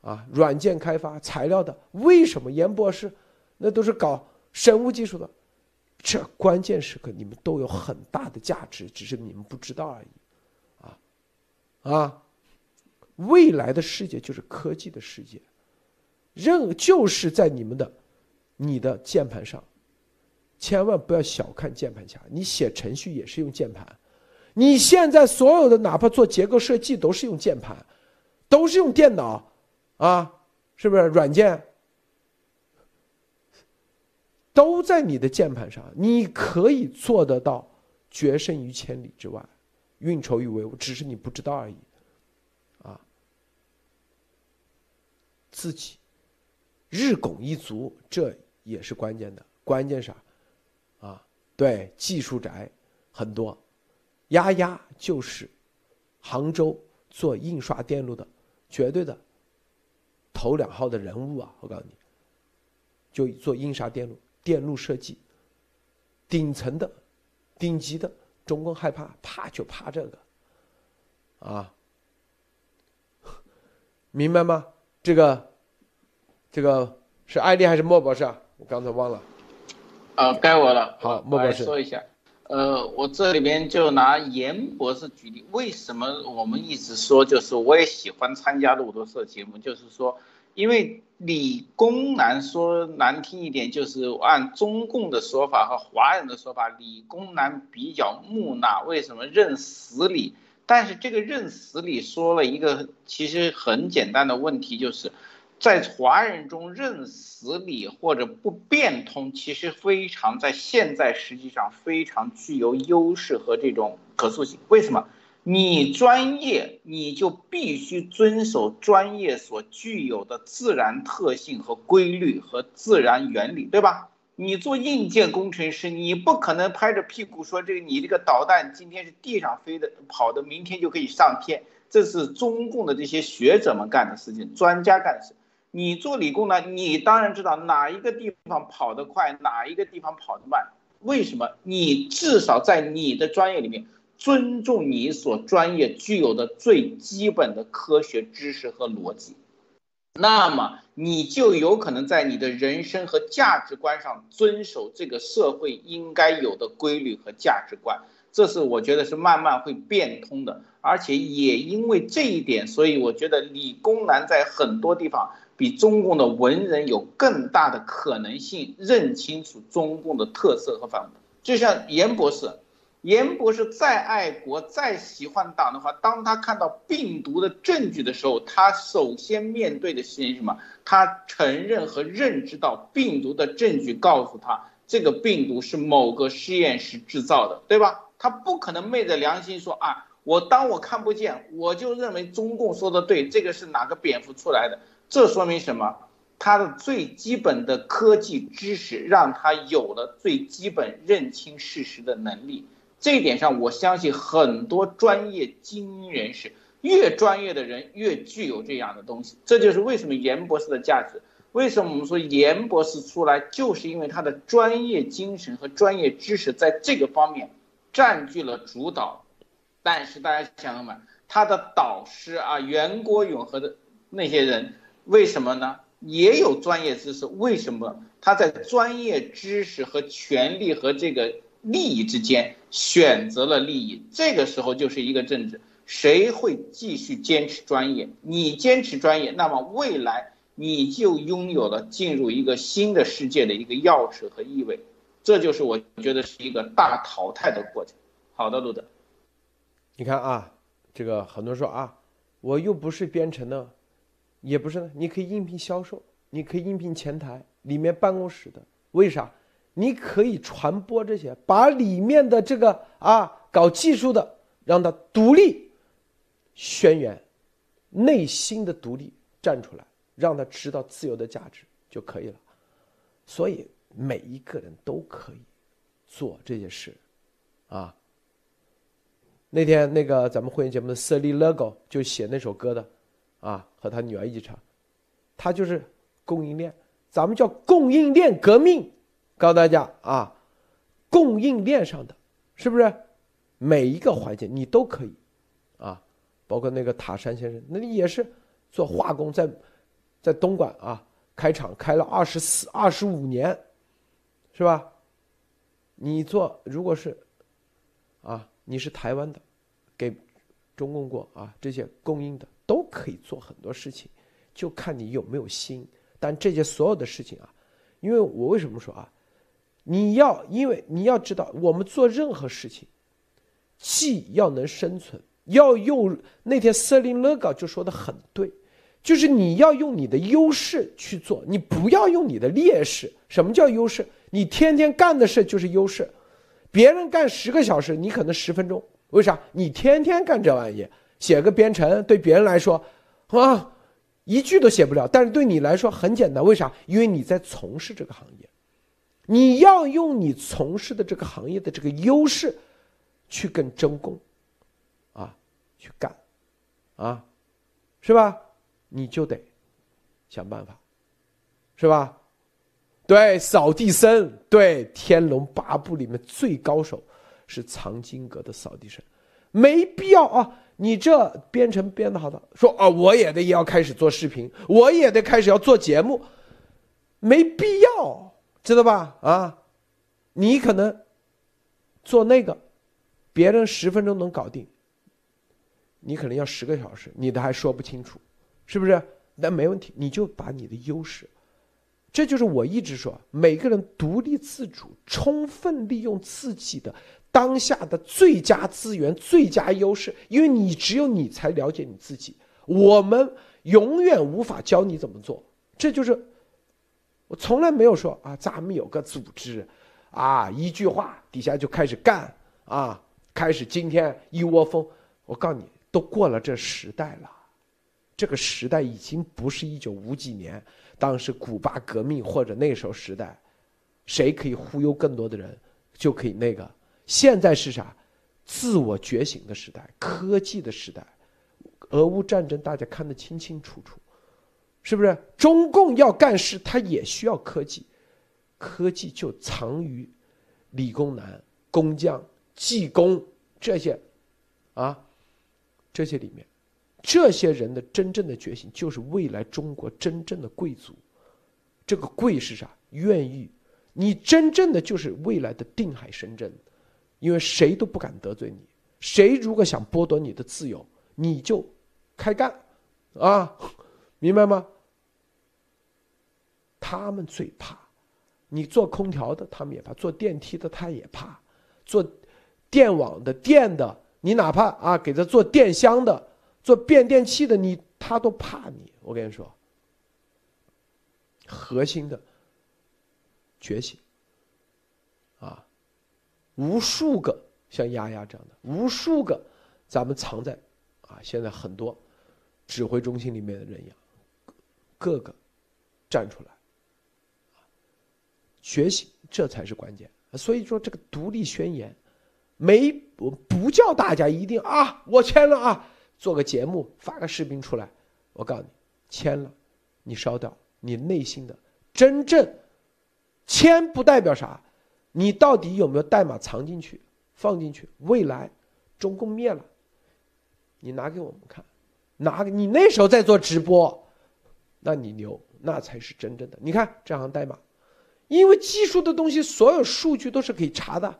啊，软件开发、材料的。为什么严博士那都是搞生物技术的？这关键时刻，你们都有很大的价值，只是你们不知道而已，啊，啊，未来的世界就是科技的世界，任就是在你们的你的键盘上，千万不要小看键盘侠，你写程序也是用键盘，你现在所有的哪怕做结构设计都是用键盘，都是用电脑，啊，是不是？软件？都在你的键盘上，你可以做得到，决胜于千里之外，运筹于帷幄，只是你不知道而已，啊，自己日拱一卒，这也是关键的。关键啥？啊，对，技术宅很多，丫丫就是杭州做印刷电路的绝对的头两号的人物啊！我告诉你，就做印刷电路。电路设计，顶层的、顶级的，中共害怕，怕就怕这个，啊，明白吗？这个，这个是艾丽还是莫博士啊？我刚才忘了。啊，该我了。好，莫博士说一下。呃，我这里边就拿严博士举例，为什么我们一直说，就是我也喜欢参加路德社节目，就是说。因为理工男说难听一点，就是按中共的说法和华人的说法，理工男比较木讷。为什么认死理？但是这个认死理说了一个其实很简单的问题，就是在华人中认死理或者不变通，其实非常在现在实际上非常具有优势和这种可塑性。为什么？你专业，你就必须遵守专业所具有的自然特性和规律和自然原理，对吧？你做硬件工程师，你不可能拍着屁股说这个你这个导弹今天是地上飞的跑的，明天就可以上天，这是中共的这些学者们干的事情，专家干的事。你做理工男，你当然知道哪一个地方跑得快，哪一个地方跑得慢。为什么？你至少在你的专业里面。尊重你所专业具有的最基本的科学知识和逻辑，那么你就有可能在你的人生和价值观上遵守这个社会应该有的规律和价值观。这是我觉得是慢慢会变通的，而且也因为这一点，所以我觉得理工男在很多地方比中共的文人有更大的可能性认清楚中共的特色和反就像严博士。严博士再爱国、再喜欢党的话，当他看到病毒的证据的时候，他首先面对的是什么？他承认和认知到病毒的证据告诉他，这个病毒是某个实验室制造的，对吧？他不可能昧着良心说啊，我当我看不见，我就认为中共说的对，这个是哪个蝙蝠出来的？这说明什么？他的最基本的科技知识让他有了最基本认清事实的能力。这一点上，我相信很多专业精英人士，越专业的人越具有这样的东西。这就是为什么严博士的价值。为什么我们说严博士出来，就是因为他的专业精神和专业知识在这个方面占据了主导。但是大家想想看，他的导师啊，袁国勇和的那些人，为什么呢？也有专业知识，为什么他在专业知识和权力和这个？利益之间选择了利益，这个时候就是一个政治，谁会继续坚持专业？你坚持专业，那么未来你就拥有了进入一个新的世界的一个钥匙和意味，这就是我觉得是一个大淘汰的过程。好的，路德。你看啊，这个很多人说啊，我又不是编程的，也不是呢，你可以应聘销售，你可以应聘前台里面办公室的，为啥？你可以传播这些，把里面的这个啊搞技术的，让他独立宣言，内心的独立站出来，让他知道自由的价值就可以了。所以每一个人都可以做这些事，啊。那天那个咱们会员节目的 s e l i Lego 就写那首歌的，啊，和他女儿一起唱，他就是供应链，咱们叫供应链革命。告诉大家啊，供应链上的是不是每一个环节你都可以啊？包括那个塔山先生，那也是做化工，在在东莞啊开厂开了二十四二十五年，是吧？你做如果是啊，你是台湾的，给中共过啊这些供应的可以做很多事情，就看你有没有心。但这些所有的事情啊，因为我为什么说啊？你要，因为你要知道，我们做任何事情，既要能生存，要用那天瑟琳勒高就说的很对，就是你要用你的优势去做，你不要用你的劣势。什么叫优势？你天天干的事就是优势，别人干十个小时，你可能十分钟。为啥？你天天干这玩意，写个编程，对别人来说，啊，一句都写不了，但是对你来说很简单。为啥？因为你在从事这个行业。你要用你从事的这个行业的这个优势，去跟争功，啊，去干，啊，是吧？你就得想办法，是吧？对，扫地僧，对，《天龙八部》里面最高手是藏经阁的扫地僧，没必要啊！你这编程编的好的，说啊，我也得要开始做视频，我也得开始要做节目，没必要。知道吧？啊，你可能做那个，别人十分钟能搞定，你可能要十个小时，你的还说不清楚，是不是？那没问题，你就把你的优势，这就是我一直说，每个人独立自主，充分利用自己的当下的最佳资源、最佳优势，因为你只有你才了解你自己，我们永远无法教你怎么做，这就是。我从来没有说啊，咱们有个组织，啊，一句话底下就开始干啊，开始今天一窝蜂。我告诉你，都过了这时代了，这个时代已经不是一九五几年，当时古巴革命或者那时候时代，谁可以忽悠更多的人就可以那个。现在是啥？自我觉醒的时代，科技的时代，俄乌战争大家看得清清楚楚。是不是中共要干事，他也需要科技，科技就藏于理工男、工匠、技工这些，啊，这些里面，这些人的真正的觉醒，就是未来中国真正的贵族。这个贵是啥？愿意，你真正的就是未来的定海神针，因为谁都不敢得罪你，谁如果想剥夺你的自由，你就开干，啊，明白吗？他们最怕，你做空调的，他们也怕；做电梯的，他也怕；做电网的、电的，你哪怕啊给他做电箱的、做变电器的，你他都怕你。我跟你说，核心的觉醒，无数个像丫丫这样的，无数个咱们藏在啊现在很多指挥中心里面的人呀，各个站出来。觉醒，这才是关键。所以说，这个独立宣言，没不不叫大家一定啊，我签了啊，做个节目发个视频出来。我告诉你，签了，你烧掉你内心的真正签不代表啥，你到底有没有代码藏进去、放进去？未来中共灭了，你拿给我们看，拿给你那时候在做直播，那你牛，那才是真正的。你看这行代码。因为技术的东西，所有数据都是可以查的，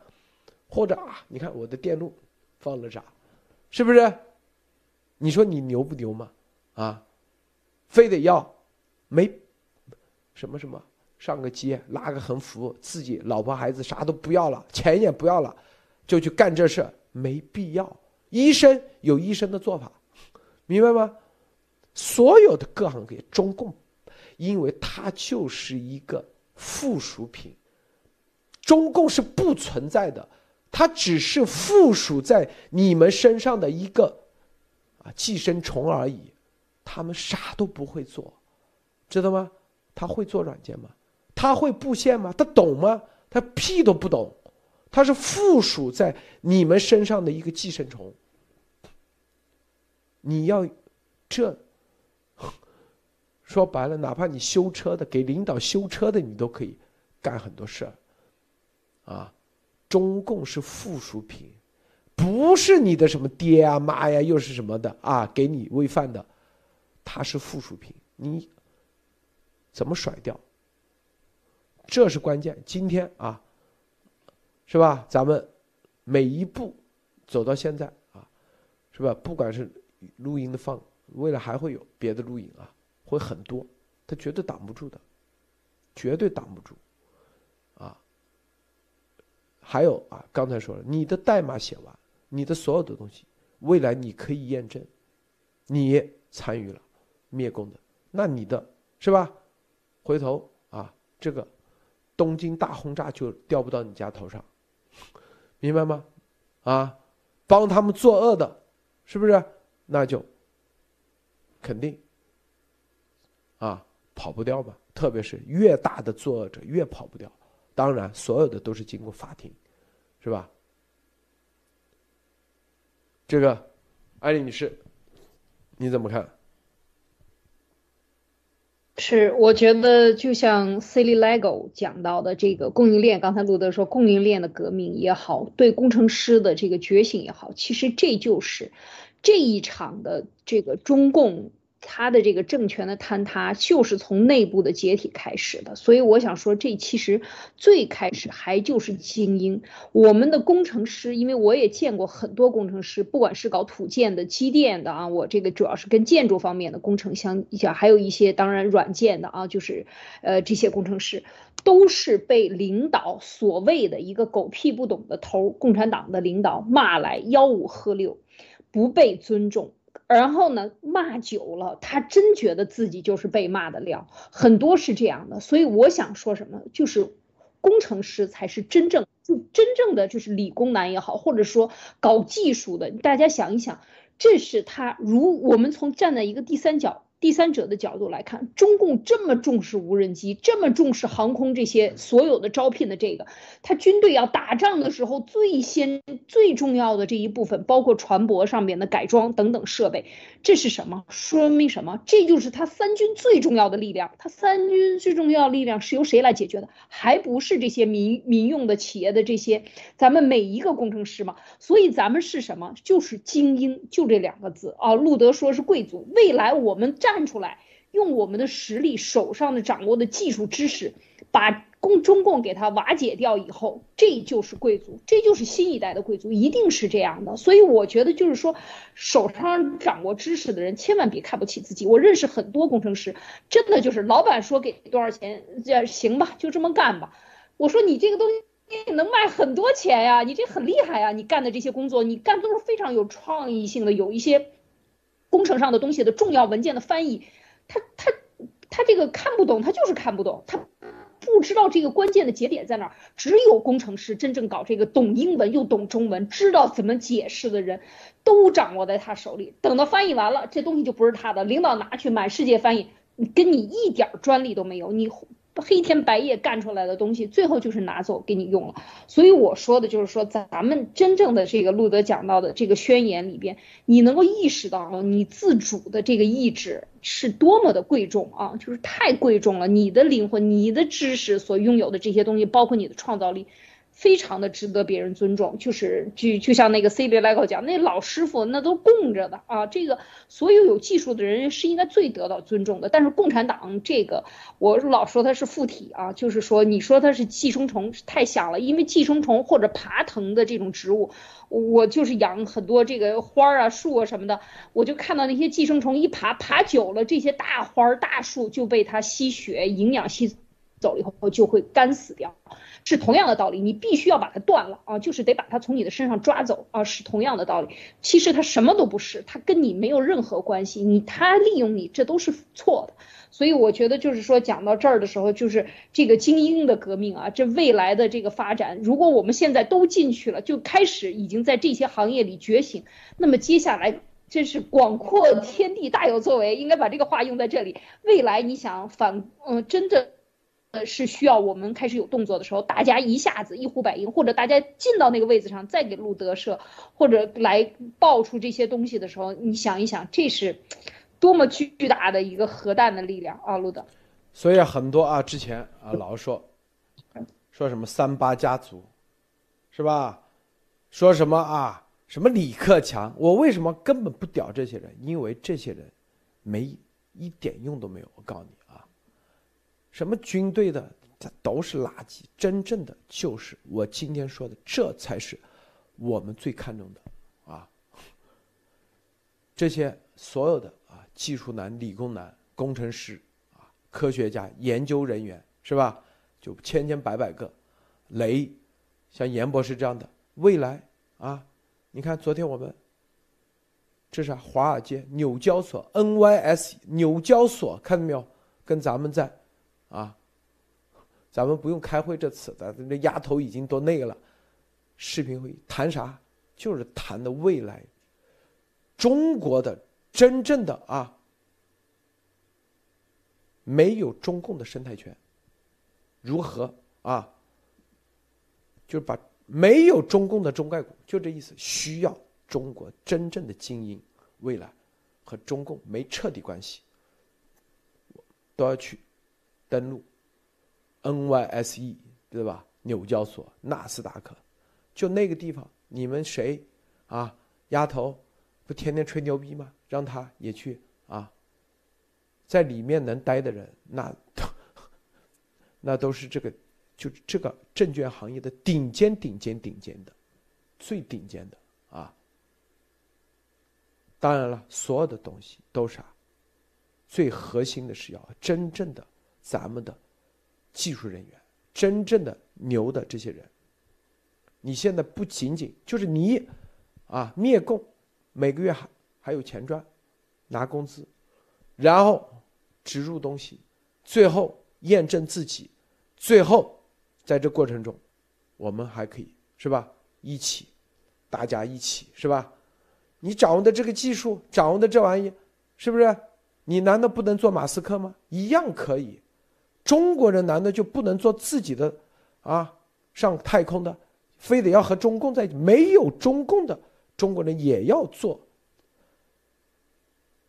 或者啊，你看我的电路放了啥，是不是？你说你牛不牛嘛？啊，非得要没什么什么上个街拉个横幅，自己老婆孩子啥都不要了，钱也不要了，就去干这事，没必要。医生有医生的做法，明白吗？所有的各行各业，中共，因为它就是一个附属品，中共是不存在的，它只是附属在你们身上的一个啊寄生虫而已，他们啥都不会做，知道吗？他会做软件吗？他会布线吗？他懂吗？他屁都不懂，他是附属在你们身上的一个寄生虫。你要这说白了，哪怕你修车的，给领导修车的，你都可以干很多事儿。啊，中共是附属品，不是你的什么爹啊妈呀，又是什么的啊，给你喂饭的，他是附属品，你怎么甩掉？这是关键。今天啊，是吧？咱们每一步走到现在啊，是吧？不管是录音的放，未来还会有别的录音啊，会很多，他绝对挡不住的，绝对挡不住啊。还有啊，刚才说了，你的代码写完，你的所有的东西，未来你可以验证，你参与了灭共的，那你的是吧？回头啊，这个。东京大轰炸就掉不到你家头上，明白吗？啊，帮他们作恶的，是不是？那就肯定啊，跑不掉吧？特别是越大的作恶者越跑不掉。当然，所有的都是经过法庭，是吧？这个，艾丽女士，你怎么看？是，我觉得就像 Cili Lego 讲到的这个供应链，刚才路德说供应链的革命也好，对工程师的这个觉醒也好，其实这就是这一场的这个中共。他的这个政权的坍塌就是从内部的解体开始的，所以我想说，这其实最开始还就是精英。我们的工程师，因为我也见过很多工程师，不管是搞土建的、机电的啊，我这个主要是跟建筑方面的工程相讲，还有一些当然软件的啊，就是呃这些工程师都是被领导所谓的一个狗屁不懂的头，共产党的领导骂来吆五喝六，不被尊重。然后呢，骂久了，他真觉得自己就是被骂的料，很多是这样的。所以我想说什么，就是工程师才是真正就真正的就是理工男也好，或者说搞技术的，大家想一想，这是他如我们从站在一个第三角。第三者的角度来看，中共这么重视无人机，这么重视航空这些所有的招聘的这个，他军队要打仗的时候，最先最重要的这一部分，包括船舶上面的改装等等设备，这是什么？说明什么？这就是他三军最重要的力量。他三军最重要的力量是由谁来解决的？还不是这些民民用的企业的这些咱们每一个工程师吗？所以咱们是什么？就是精英，就这两个字啊。路德说是贵族，未来我们。站出来，用我们的实力、手上的掌握的技术知识，把共中共给他瓦解掉以后，这就是贵族，这就是新一代的贵族，一定是这样的。所以我觉得，就是说，手上掌握知识的人，千万别看不起自己。我认识很多工程师，真的就是老板说给多少钱，这行吧，就这么干吧。我说你这个东西能卖很多钱呀，你这很厉害呀，你干的这些工作，你干都是非常有创意性的，有一些。工程上的东西的重要文件的翻译，他他他这个看不懂，他就是看不懂，他不知道这个关键的节点在哪儿。只有工程师真正搞这个，懂英文又懂中文，知道怎么解释的人，都掌握在他手里。等到翻译完了，这东西就不是他的，领导拿去满世界翻译，跟你一点专利都没有，你。黑天白夜干出来的东西，最后就是拿走给你用了。所以我说的就是说，咱们真正的这个路德讲到的这个宣言里边，你能够意识到你自主的这个意志是多么的贵重啊，就是太贵重了。你的灵魂、你的知识所拥有的这些东西，包括你的创造力。非常的值得别人尊重，就是就就像那个 C 里莱克讲，那老师傅那都供着的啊。这个所有有技术的人是应该最得到尊重的。但是共产党这个，我老说它是附体啊，就是说你说它是寄生虫太像了，因为寄生虫或者爬藤的这种植物，我就是养很多这个花啊树啊什么的，我就看到那些寄生虫一爬爬久了，这些大花大树就被它吸血营养吸。走了以后就会干死掉，是同样的道理，你必须要把它断了啊，就是得把它从你的身上抓走啊，是同样的道理。其实它什么都不是，它跟你没有任何关系，你它利用你，这都是错的。所以我觉得就是说讲到这儿的时候，就是这个精英的革命啊，这未来的这个发展，如果我们现在都进去了，就开始已经在这些行业里觉醒，那么接下来。这是广阔天地大有作为，应该把这个话用在这里。未来你想反，嗯，真的，呃，是需要我们开始有动作的时候，大家一下子一呼百应，或者大家进到那个位子上，再给路德社，或者来爆出这些东西的时候，你想一想，这是多么巨大的一个核弹的力量啊，路德。所以很多啊，之前啊，老说说什么三八家族，是吧？说什么啊？什么李克强？我为什么根本不屌这些人？因为这些人没一点用都没有。我告诉你，什么军队的，这都是垃圾。真正的就是我今天说的，这才是我们最看重的啊。这些所有的啊，技术男、理工男、工程师啊，科学家、研究人员是吧？就千千百百个，雷，像严博士这样的，未来啊。你看，昨天我们这是华尔街纽交所 NYS 纽交所，看到没有？跟咱们在，咱们不用开会这次，咱这丫头已经都那个了。视频会议谈啥？就是谈的未来中国的真正的啊，没有中共的生态圈，如何啊？就是把。没有中共的中概股，就这意思。需要中国真正的精英，未来和中共没彻底关系，都要去登录 NYSE，对吧？纽交所、纳斯达克，就那个地方，你们谁啊？丫头不天天吹牛逼吗？让他也去啊，在里面能待的人，那 那都是这个。就这个证券行业的顶尖、顶尖、顶尖的，最顶尖的啊！当然了，所有的东西都是啊，最核心的是要真正的咱们的技术人员，真正的牛的这些人。你现在不仅仅就是你啊，灭共，每个月还还有钱赚，拿工资，然后植入东西，最后验证自己，最后。在这过程中，我们还可以是吧？一起，大家一起是吧？你掌握的这个技术，掌握的这玩意，是不是？你难道不能做马斯克吗？一样可以。中国人难道就不能做自己的啊？上太空的，非得要和中共在一起？没有中共的中国人也要做，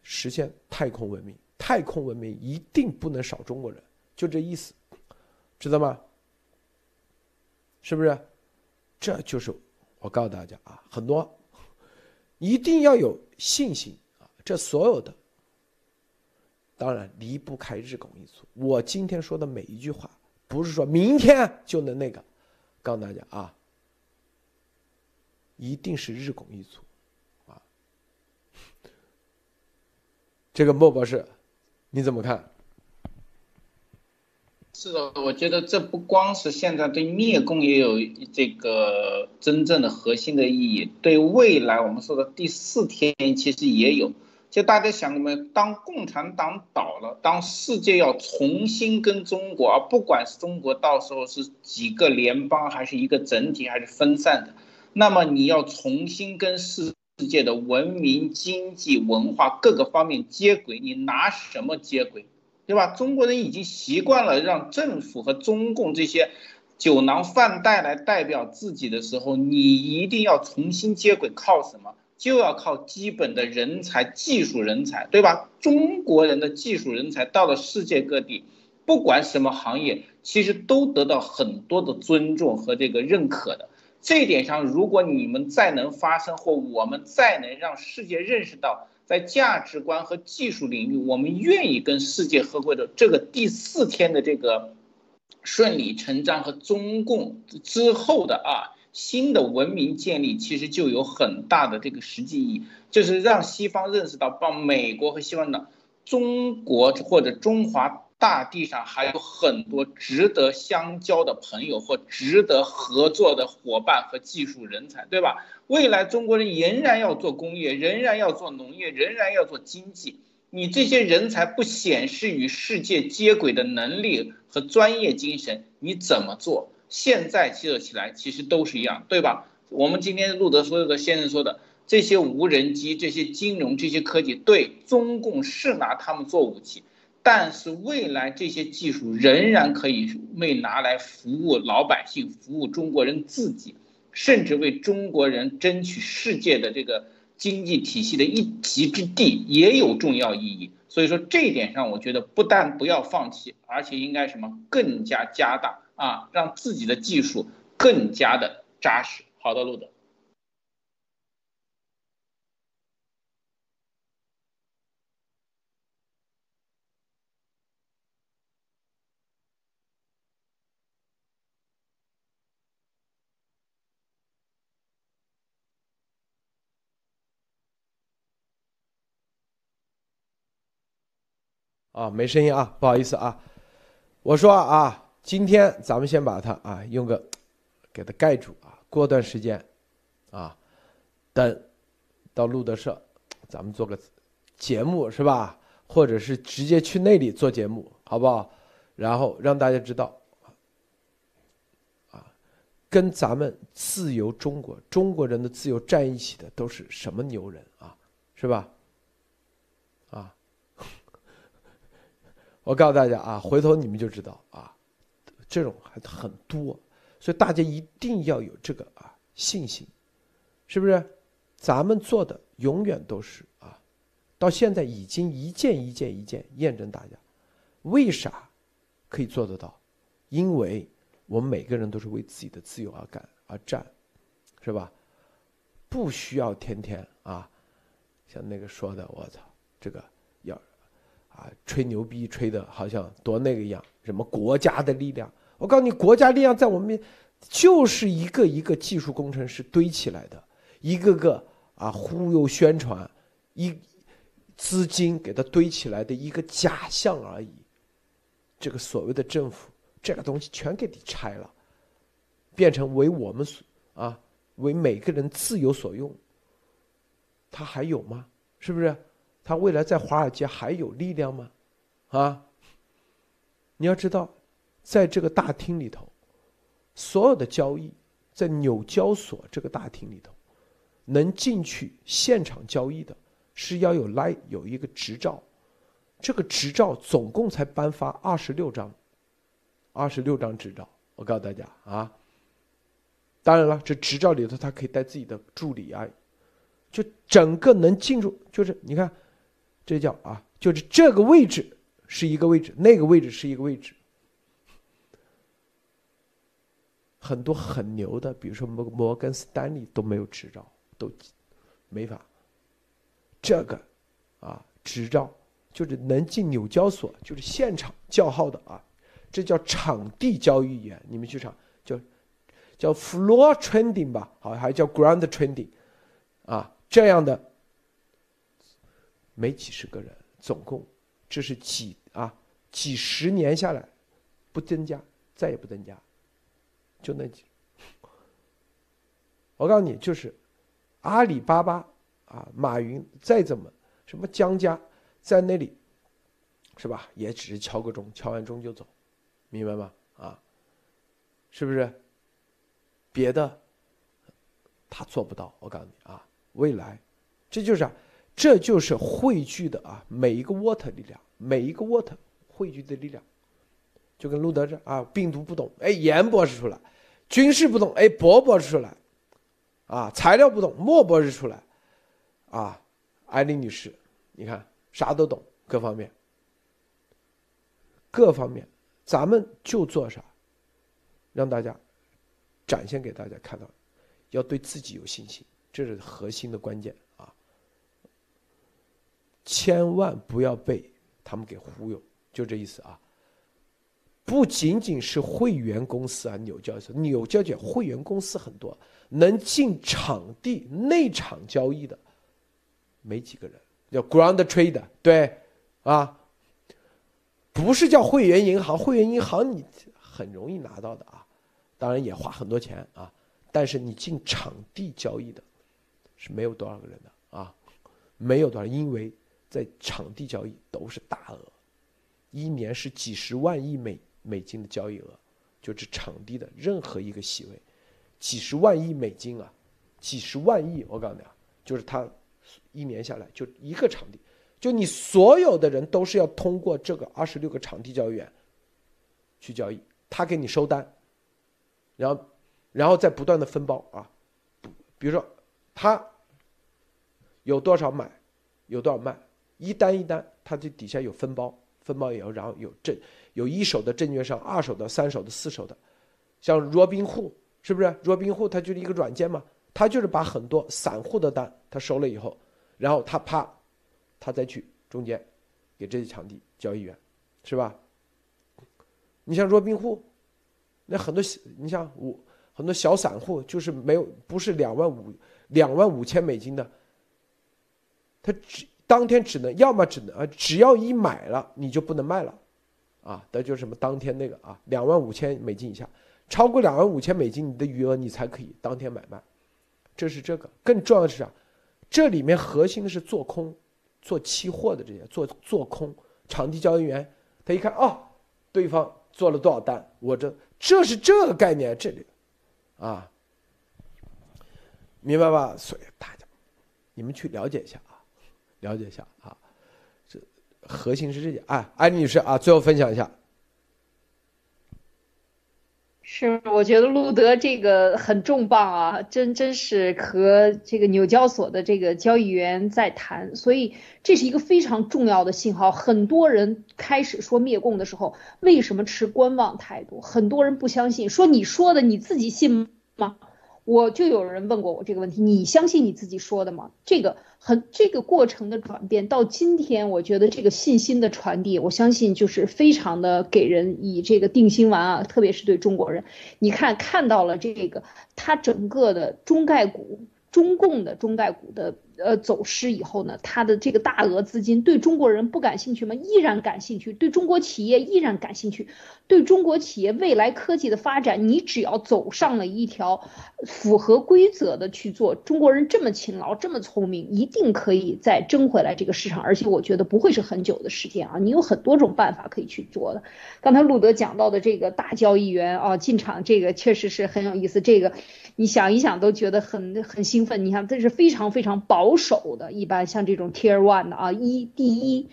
实现太空文明。太空文明一定不能少中国人，就这意思，知道吗？是不是？这就是我告诉大家啊，很多一定要有信心啊！这所有的当然离不开日拱一卒。我今天说的每一句话，不是说明天就能那个，告诉大家啊，一定是日拱一卒啊！这个莫博士，你怎么看？是的，我觉得这不光是现在对灭共也有这个真正的核心的意义，对未来我们说的第四天其实也有。就大家想过，没有，当共产党倒了，当世界要重新跟中国，而不管是中国到时候是几个联邦，还是一个整体，还是分散的，那么你要重新跟世界的文明、经济、文化各个方面接轨，你拿什么接轨？对吧？中国人已经习惯了让政府和中共这些酒囊饭袋来代表自己的时候，你一定要重新接轨，靠什么？就要靠基本的人才、技术人才，对吧？中国人的技术人才到了世界各地，不管什么行业，其实都得到很多的尊重和这个认可的。这一点上，如果你们再能发生，或我们再能让世界认识到。在价值观和技术领域，我们愿意跟世界合作的这个第四天的这个顺理成章和中共之后的啊新的文明建立，其实就有很大的这个实际意义，就是让西方认识到，帮美国和西方的中国或者中华大地上还有很多值得相交的朋友或值得合作的伙伴和技术人才，对吧？未来中国人仍然要做工业，仍然要做农业，仍然要做经济。你这些人才不显示与世界接轨的能力和专业精神，你怎么做？现在做起来其实都是一样，对吧？我们今天路德所有的先生说的这些无人机、这些金融、这些科技，对中共是拿他们做武器，但是未来这些技术仍然可以为拿来服务老百姓、服务中国人自己，甚至为中国人争取世界的这个。经济体系的一席之地也有重要意义，所以说这一点上，我觉得不但不要放弃，而且应该什么更加加大啊，让自己的技术更加的扎实。好的，路德。啊，没声音啊，不好意思啊。我说啊，今天咱们先把它啊用个 给它盖住啊。过段时间啊，等到路德社，咱们做个节目是吧？或者是直接去那里做节目，好不好？然后让大家知道啊，跟咱们自由中国中国人的自由站一起的都是什么牛人啊，是吧？啊 我告诉大家啊，回头你们就知道啊，这种还很多，所以大家一定要有这个啊信心，是不是？咱们做的永远都是啊，到现在已经一件一件一件验证大家，为啥可以做得到？因为我们每个人都是为自己的自由而干而战，是吧？不需要天天啊，像那个说的，我操，这个要。啊，吹牛逼吹的好像多那个一样，什么国家的力量？我告诉你，国家力量在我们，就是一个一个技术工程师堆起来的，一个个啊忽悠宣传，一资金给他堆起来的一个假象而已。这个所谓的政府，这个东西全给你拆了，变成为我们所啊为每个人自由所用，他还有吗？是不是？他未来在华尔街还有力量吗？啊！你要知道，在这个大厅里头，所有的交易在纽交所这个大厅里头，能进去现场交易的，是要有来有一个执照，这个执照总共才颁发二十六张，二十六张执照。我告诉大家啊，当然了，这执照里头他可以带自己的助理啊，就整个能进入，就是你看。这叫啊，就是这个位置是一个位置，那个位置是一个位置。很多很牛的，比如说摩摩根斯丹利都没有执照，都没法。这个啊，执照就是能进纽交所，就是现场叫号的啊，这叫场地交易员。你们去查叫叫 floor trading 吧，好，还叫 ground trading 啊，这样的。没几十个人，总共这是几啊？几十年下来，不增加，再也不增加，就那几。我告诉你，就是阿里巴巴啊，马云再怎么什么江家在那里，是吧？也只是敲个钟，敲完钟就走，明白吗？啊，是不是？别的他做不到。我告诉你啊，未来这就是啊。这就是汇聚的啊，每一个 water 力量，每一个 water 汇聚的力量，就跟路德这啊，病毒不懂，哎，严博士出来；军事不懂，哎，博博士出来；啊，材料不懂，莫博士出来；啊，艾丽女士，你看啥都懂，各方面，各方面，咱们就做啥，让大家展现给大家看到，要对自己有信心，这是核心的关键。啊。千万不要被他们给忽悠，就这意思啊！不仅仅是会员公司啊，纽交所、纽交所会员公司很多，能进场地内场交易的没几个人，叫 ground trade，对啊，不是叫会员银行，会员银行你很容易拿到的啊，当然也花很多钱啊，但是你进场地交易的，是没有多少个人的啊，没有多少，因为在场地交易都是大额，一年是几十万亿美美金的交易额，就是场地的任何一个席位，几十万亿美金啊，几十万亿，我告诉你啊，就是他一年下来就一个场地。就你所有的人都是要通过这个二十六个场地交易员去交易，他给你收单，然后，然后再不断的分包啊，比如说他有多少买，有多少卖，一单一单，他这底下有分包，分包以后，然后有证，有一手的证券商，二手的、三手的、四手的，像 Robinhood 是不是？？Robinhood 它就是一个软件嘛，它就是把很多散户的单它收了以后，然后他啪。他再去中间，给这些场地交易员，是吧？你像若宾户，那很多你像我很多小散户，就是没有不是两万五两万五千美金的，他只当天只能要么只能啊，只要一买了你就不能卖了，啊，那就是什么当天那个啊，两万五千美金以下，超过两万五千美金你的余额你才可以当天买卖，这是这个。更重要的是啥？这里面核心的是做空。做期货的这些做做空场地交易员，他一看哦，对方做了多少单，我这这是这个概念，这里啊，明白吧？所以大家你们去了解一下啊，了解一下啊，核心是这点。哎，安女士啊，最后分享一下。是，我觉得路德这个很重磅啊，真真是和这个纽交所的这个交易员在谈，所以这是一个非常重要的信号。很多人开始说灭共的时候，为什么持观望态度？很多人不相信，说你说的你自己信吗？我就有人问过我这个问题，你相信你自己说的吗？这个很这个过程的转变到今天，我觉得这个信心的传递，我相信就是非常的给人以这个定心丸啊，特别是对中国人，你看看到了这个它整个的中概股。中共的中概股的呃走失以后呢，它的这个大额资金对中国人不感兴趣吗？依然感兴趣，对中国企业依然感兴趣，对中国企业未来科技的发展，你只要走上了一条符合规则的去做，中国人这么勤劳，这么聪明，一定可以再争回来这个市场，而且我觉得不会是很久的时间啊，你有很多种办法可以去做的。刚才路德讲到的这个大交易员啊进场，这个确实是很有意思，这个。你想一想都觉得很很兴奋。你看，这是非常非常薄保守的，一般像这种 Tier One 的啊，一第一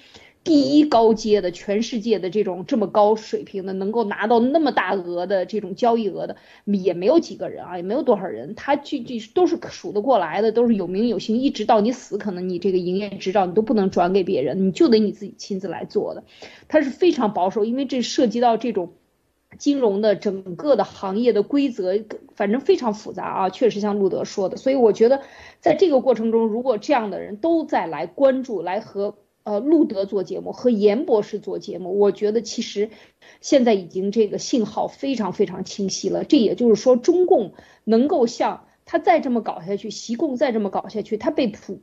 第一高阶的，全世界的这种这么高水平的，能够拿到那么大额的这种交易额的，也没有几个人啊，也没有多少人。他具具都是数得过来的，都是有名有姓，一直到你死，可能你这个营业执照你都不能转给别人，你就得你自己亲自来做的。他是非常保守，因为这涉及到这种。金融的整个的行业的规则，反正非常复杂啊，确实像路德说的，所以我觉得在这个过程中，如果这样的人都在来关注，来和呃路德做节目，和严博士做节目，我觉得其实现在已经这个信号非常非常清晰了。这也就是说，中共能够像他再这么搞下去，习共再这么搞下去，他被普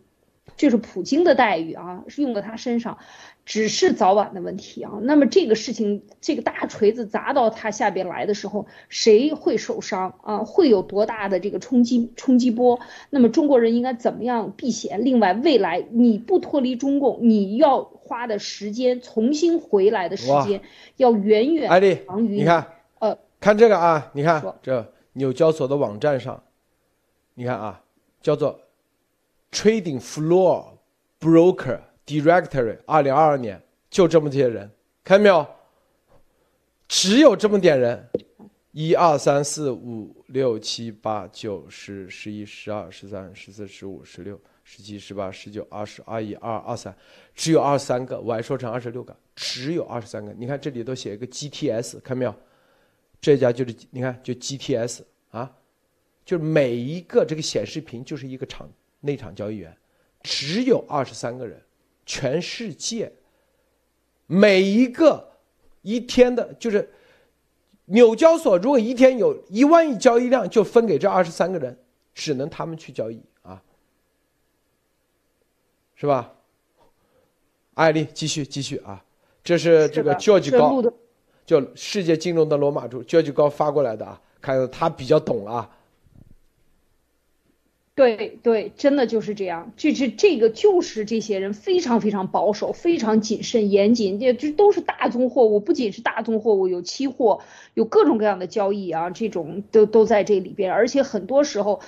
就是普京的待遇啊，是用在他身上。只是早晚的问题啊。那么这个事情，这个大锤子砸到他下边来的时候，谁会受伤啊？会有多大的这个冲击冲击波？那么中国人应该怎么样避险？另外，未来你不脱离中共，你要花的时间，重新回来的时间，要远远长于你看，呃，看这个啊，你看这纽交所的网站上，你看啊，叫做 Trading Floor Broker。Directory，二零二二年就这么些人，看到没有？只有这么点人，一二三四五六七八九十十一十二十三十四十五十六十七十八十九二十二一二二三，只有二十三个，我还说成二十六个，只有二十三个。你看这里都写一个 GTS，看没有？这家就是你看就 GTS 啊，就是每一个这个显示屏就是一个场内场交易员，只有二十三个人。全世界每一个一天的，就是纽交所，如果一天有一万亿交易量，就分给这二十三个人，只能他们去交易啊，是吧？艾丽，继续继续啊，这是这个 George 高，的就世界金融的罗马柱 George 高发过来的啊，看他比较懂啊。对对，真的就是这样，这这这个就是这些人非常非常保守，非常谨慎严谨，这这都是大宗货物，不仅是大宗货物，有期货，有各种各样的交易啊，这种都都在这里边，而且很多时候，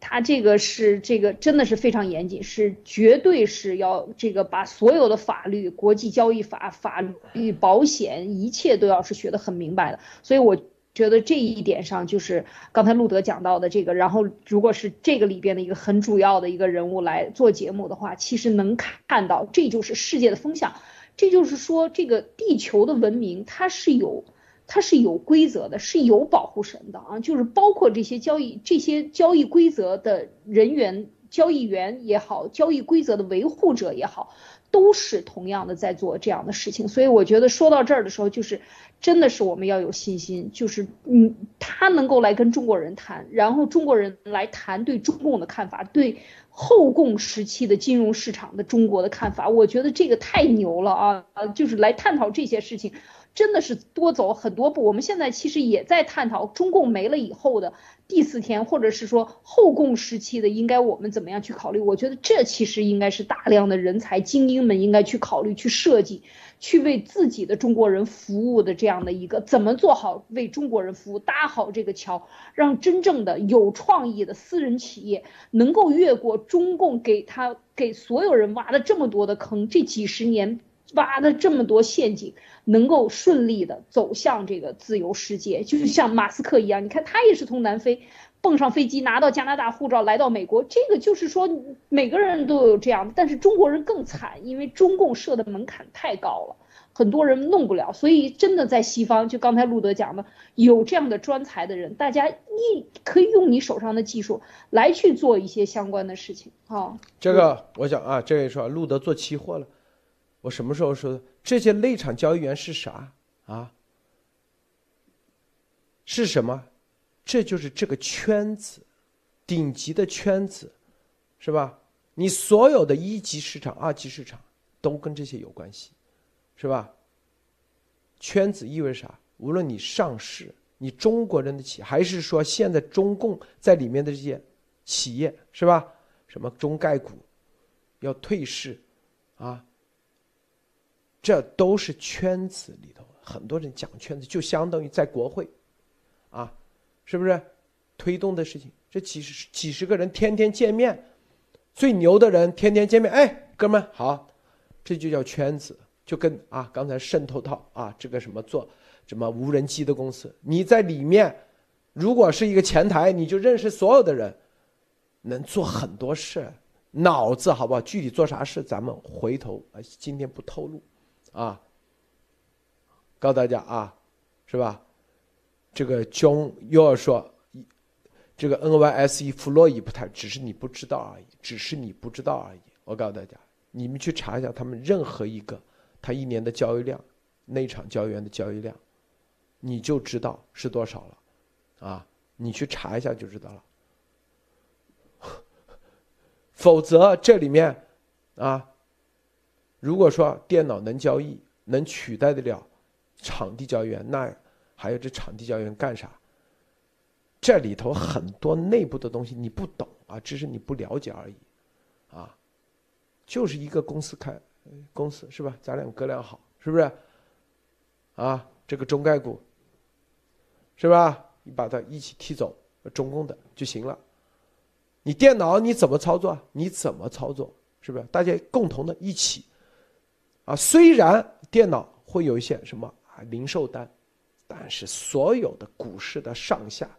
他这个是这个真的是非常严谨，是绝对是要这个把所有的法律、国际交易法、法律、保险一切都要是学得很明白的，所以我。觉得这一点上就是刚才路德讲到的这个，然后如果是这个里边的一个很主要的一个人物来做节目的话，其实能看到这就是世界的风向，这就是说这个地球的文明它是有它是有规则的，是有保护神的啊，就是包括这些交易这些交易规则的人员、交易员也好，交易规则的维护者也好。都是同样的在做这样的事情，所以我觉得说到这儿的时候，就是真的是我们要有信心，就是嗯，他能够来跟中国人谈，然后中国人来谈对中共的看法，对后共时期的金融市场的中国的看法，我觉得这个太牛了啊呃，就是来探讨这些事情。真的是多走很多步。我们现在其实也在探讨中共没了以后的第四天，或者是说后共时期的应该我们怎么样去考虑？我觉得这其实应该是大量的人才精英们应该去考虑、去设计、去为自己的中国人服务的这样的一个怎么做好为中国人服务、搭好这个桥，让真正的有创意的私人企业能够越过中共给他给所有人挖了这么多的坑，这几十年。挖的这么多陷阱，能够顺利的走向这个自由世界，就是像马斯克一样，你看他也是从南非蹦上飞机，拿到加拿大护照来到美国，这个就是说每个人都有这样的，但是中国人更惨，因为中共设的门槛太高了，很多人弄不了，所以真的在西方，就刚才路德讲的，有这样的专才的人，大家一可以用你手上的技术来去做一些相关的事情啊。这个我想啊，这个说路德做期货了。我什么时候说的？这些内场交易员是啥啊？是什么？这就是这个圈子，顶级的圈子，是吧？你所有的一级市场、二级市场都跟这些有关系，是吧？圈子意味着啥？无论你上市，你中国人的企业，还是说现在中共在里面的这些企业，是吧？什么中概股要退市啊？这都是圈子里头，很多人讲圈子，就相当于在国会，啊，是不是推动的事情？这几十几十个人天天见面，最牛的人天天见面，哎，哥们好，这就叫圈子，就跟啊刚才渗透到啊这个什么做什么无人机的公司，你在里面，如果是一个前台，你就认识所有的人，能做很多事，脑子好不好？具体做啥事，咱们回头啊，今天不透露。啊，告诉大家啊，是吧？这个 John 又要说，这个 NYSE 弗洛伊不太，只是你不知道而已，只是你不知道而已。我告诉大家，你们去查一下他们任何一个他一年的交易量，内场交易员的交易量，你就知道是多少了。啊，你去查一下就知道了。否则这里面啊。如果说电脑能交易，能取代得了场地交易员，那还有这场地交易员干啥？这里头很多内部的东西你不懂啊，只是你不了解而已，啊，就是一个公司开公司是吧？咱俩哥俩好是不是？啊，这个中概股是吧？你把它一起踢走，中共的就行了。你电脑你怎么操作？你怎么操作？是不是？大家共同的一起。啊，虽然电脑会有一些什么啊零售单，但是所有的股市的上下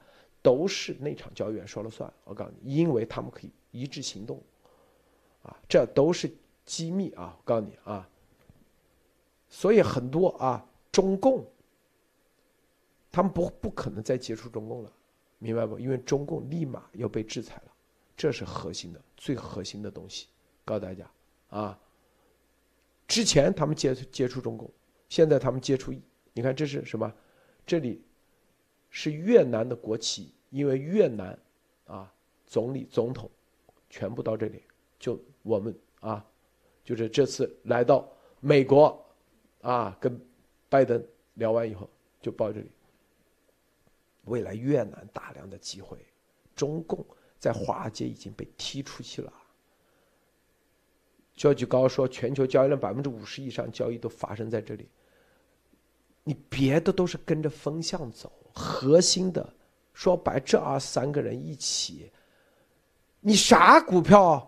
都是那场交易员说了算。我告诉你，因为他们可以一致行动，啊，这都是机密啊！我告诉你啊，所以很多啊，中共他们不不可能再接触中共了，明白不？因为中共立马要被制裁了，这是核心的、最核心的东西。告诉大家啊。之前他们接接触中共，现在他们接触，你看这是什么？这里是越南的国旗，因为越南啊，总理、总统全部到这里，就我们啊，就是这次来到美国啊，跟拜登聊完以后就报这里。未来越南大量的机会，中共在华尔街已经被踢出去了。交易高说，全球交易量百分之五十以上交易都发生在这里。你别的都是跟着风向走，核心的说白，这二三个人一起，你啥股票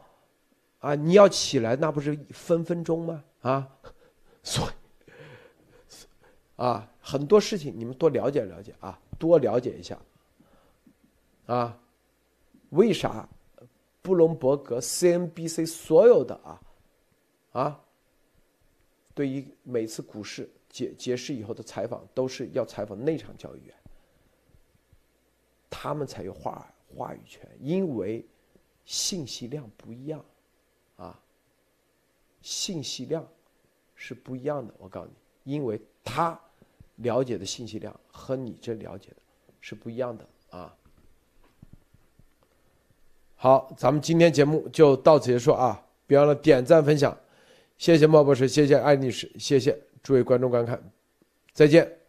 啊？你要起来，那不是分分钟吗？啊，所以啊，很多事情你们多了解了解啊，多了解一下啊。为啥布隆伯格、CNBC 所有的啊？啊，对于每次股市结结市以后的采访，都是要采访内场交易员，他们才有话话语权，因为信息量不一样，啊，信息量是不一样的。我告诉你，因为他了解的信息量和你这了解的是不一样的啊。好，咱们今天节目就到此结束啊！别忘了点赞分享。谢谢莫博士，谢谢艾女士，谢谢诸位观众观看，再见。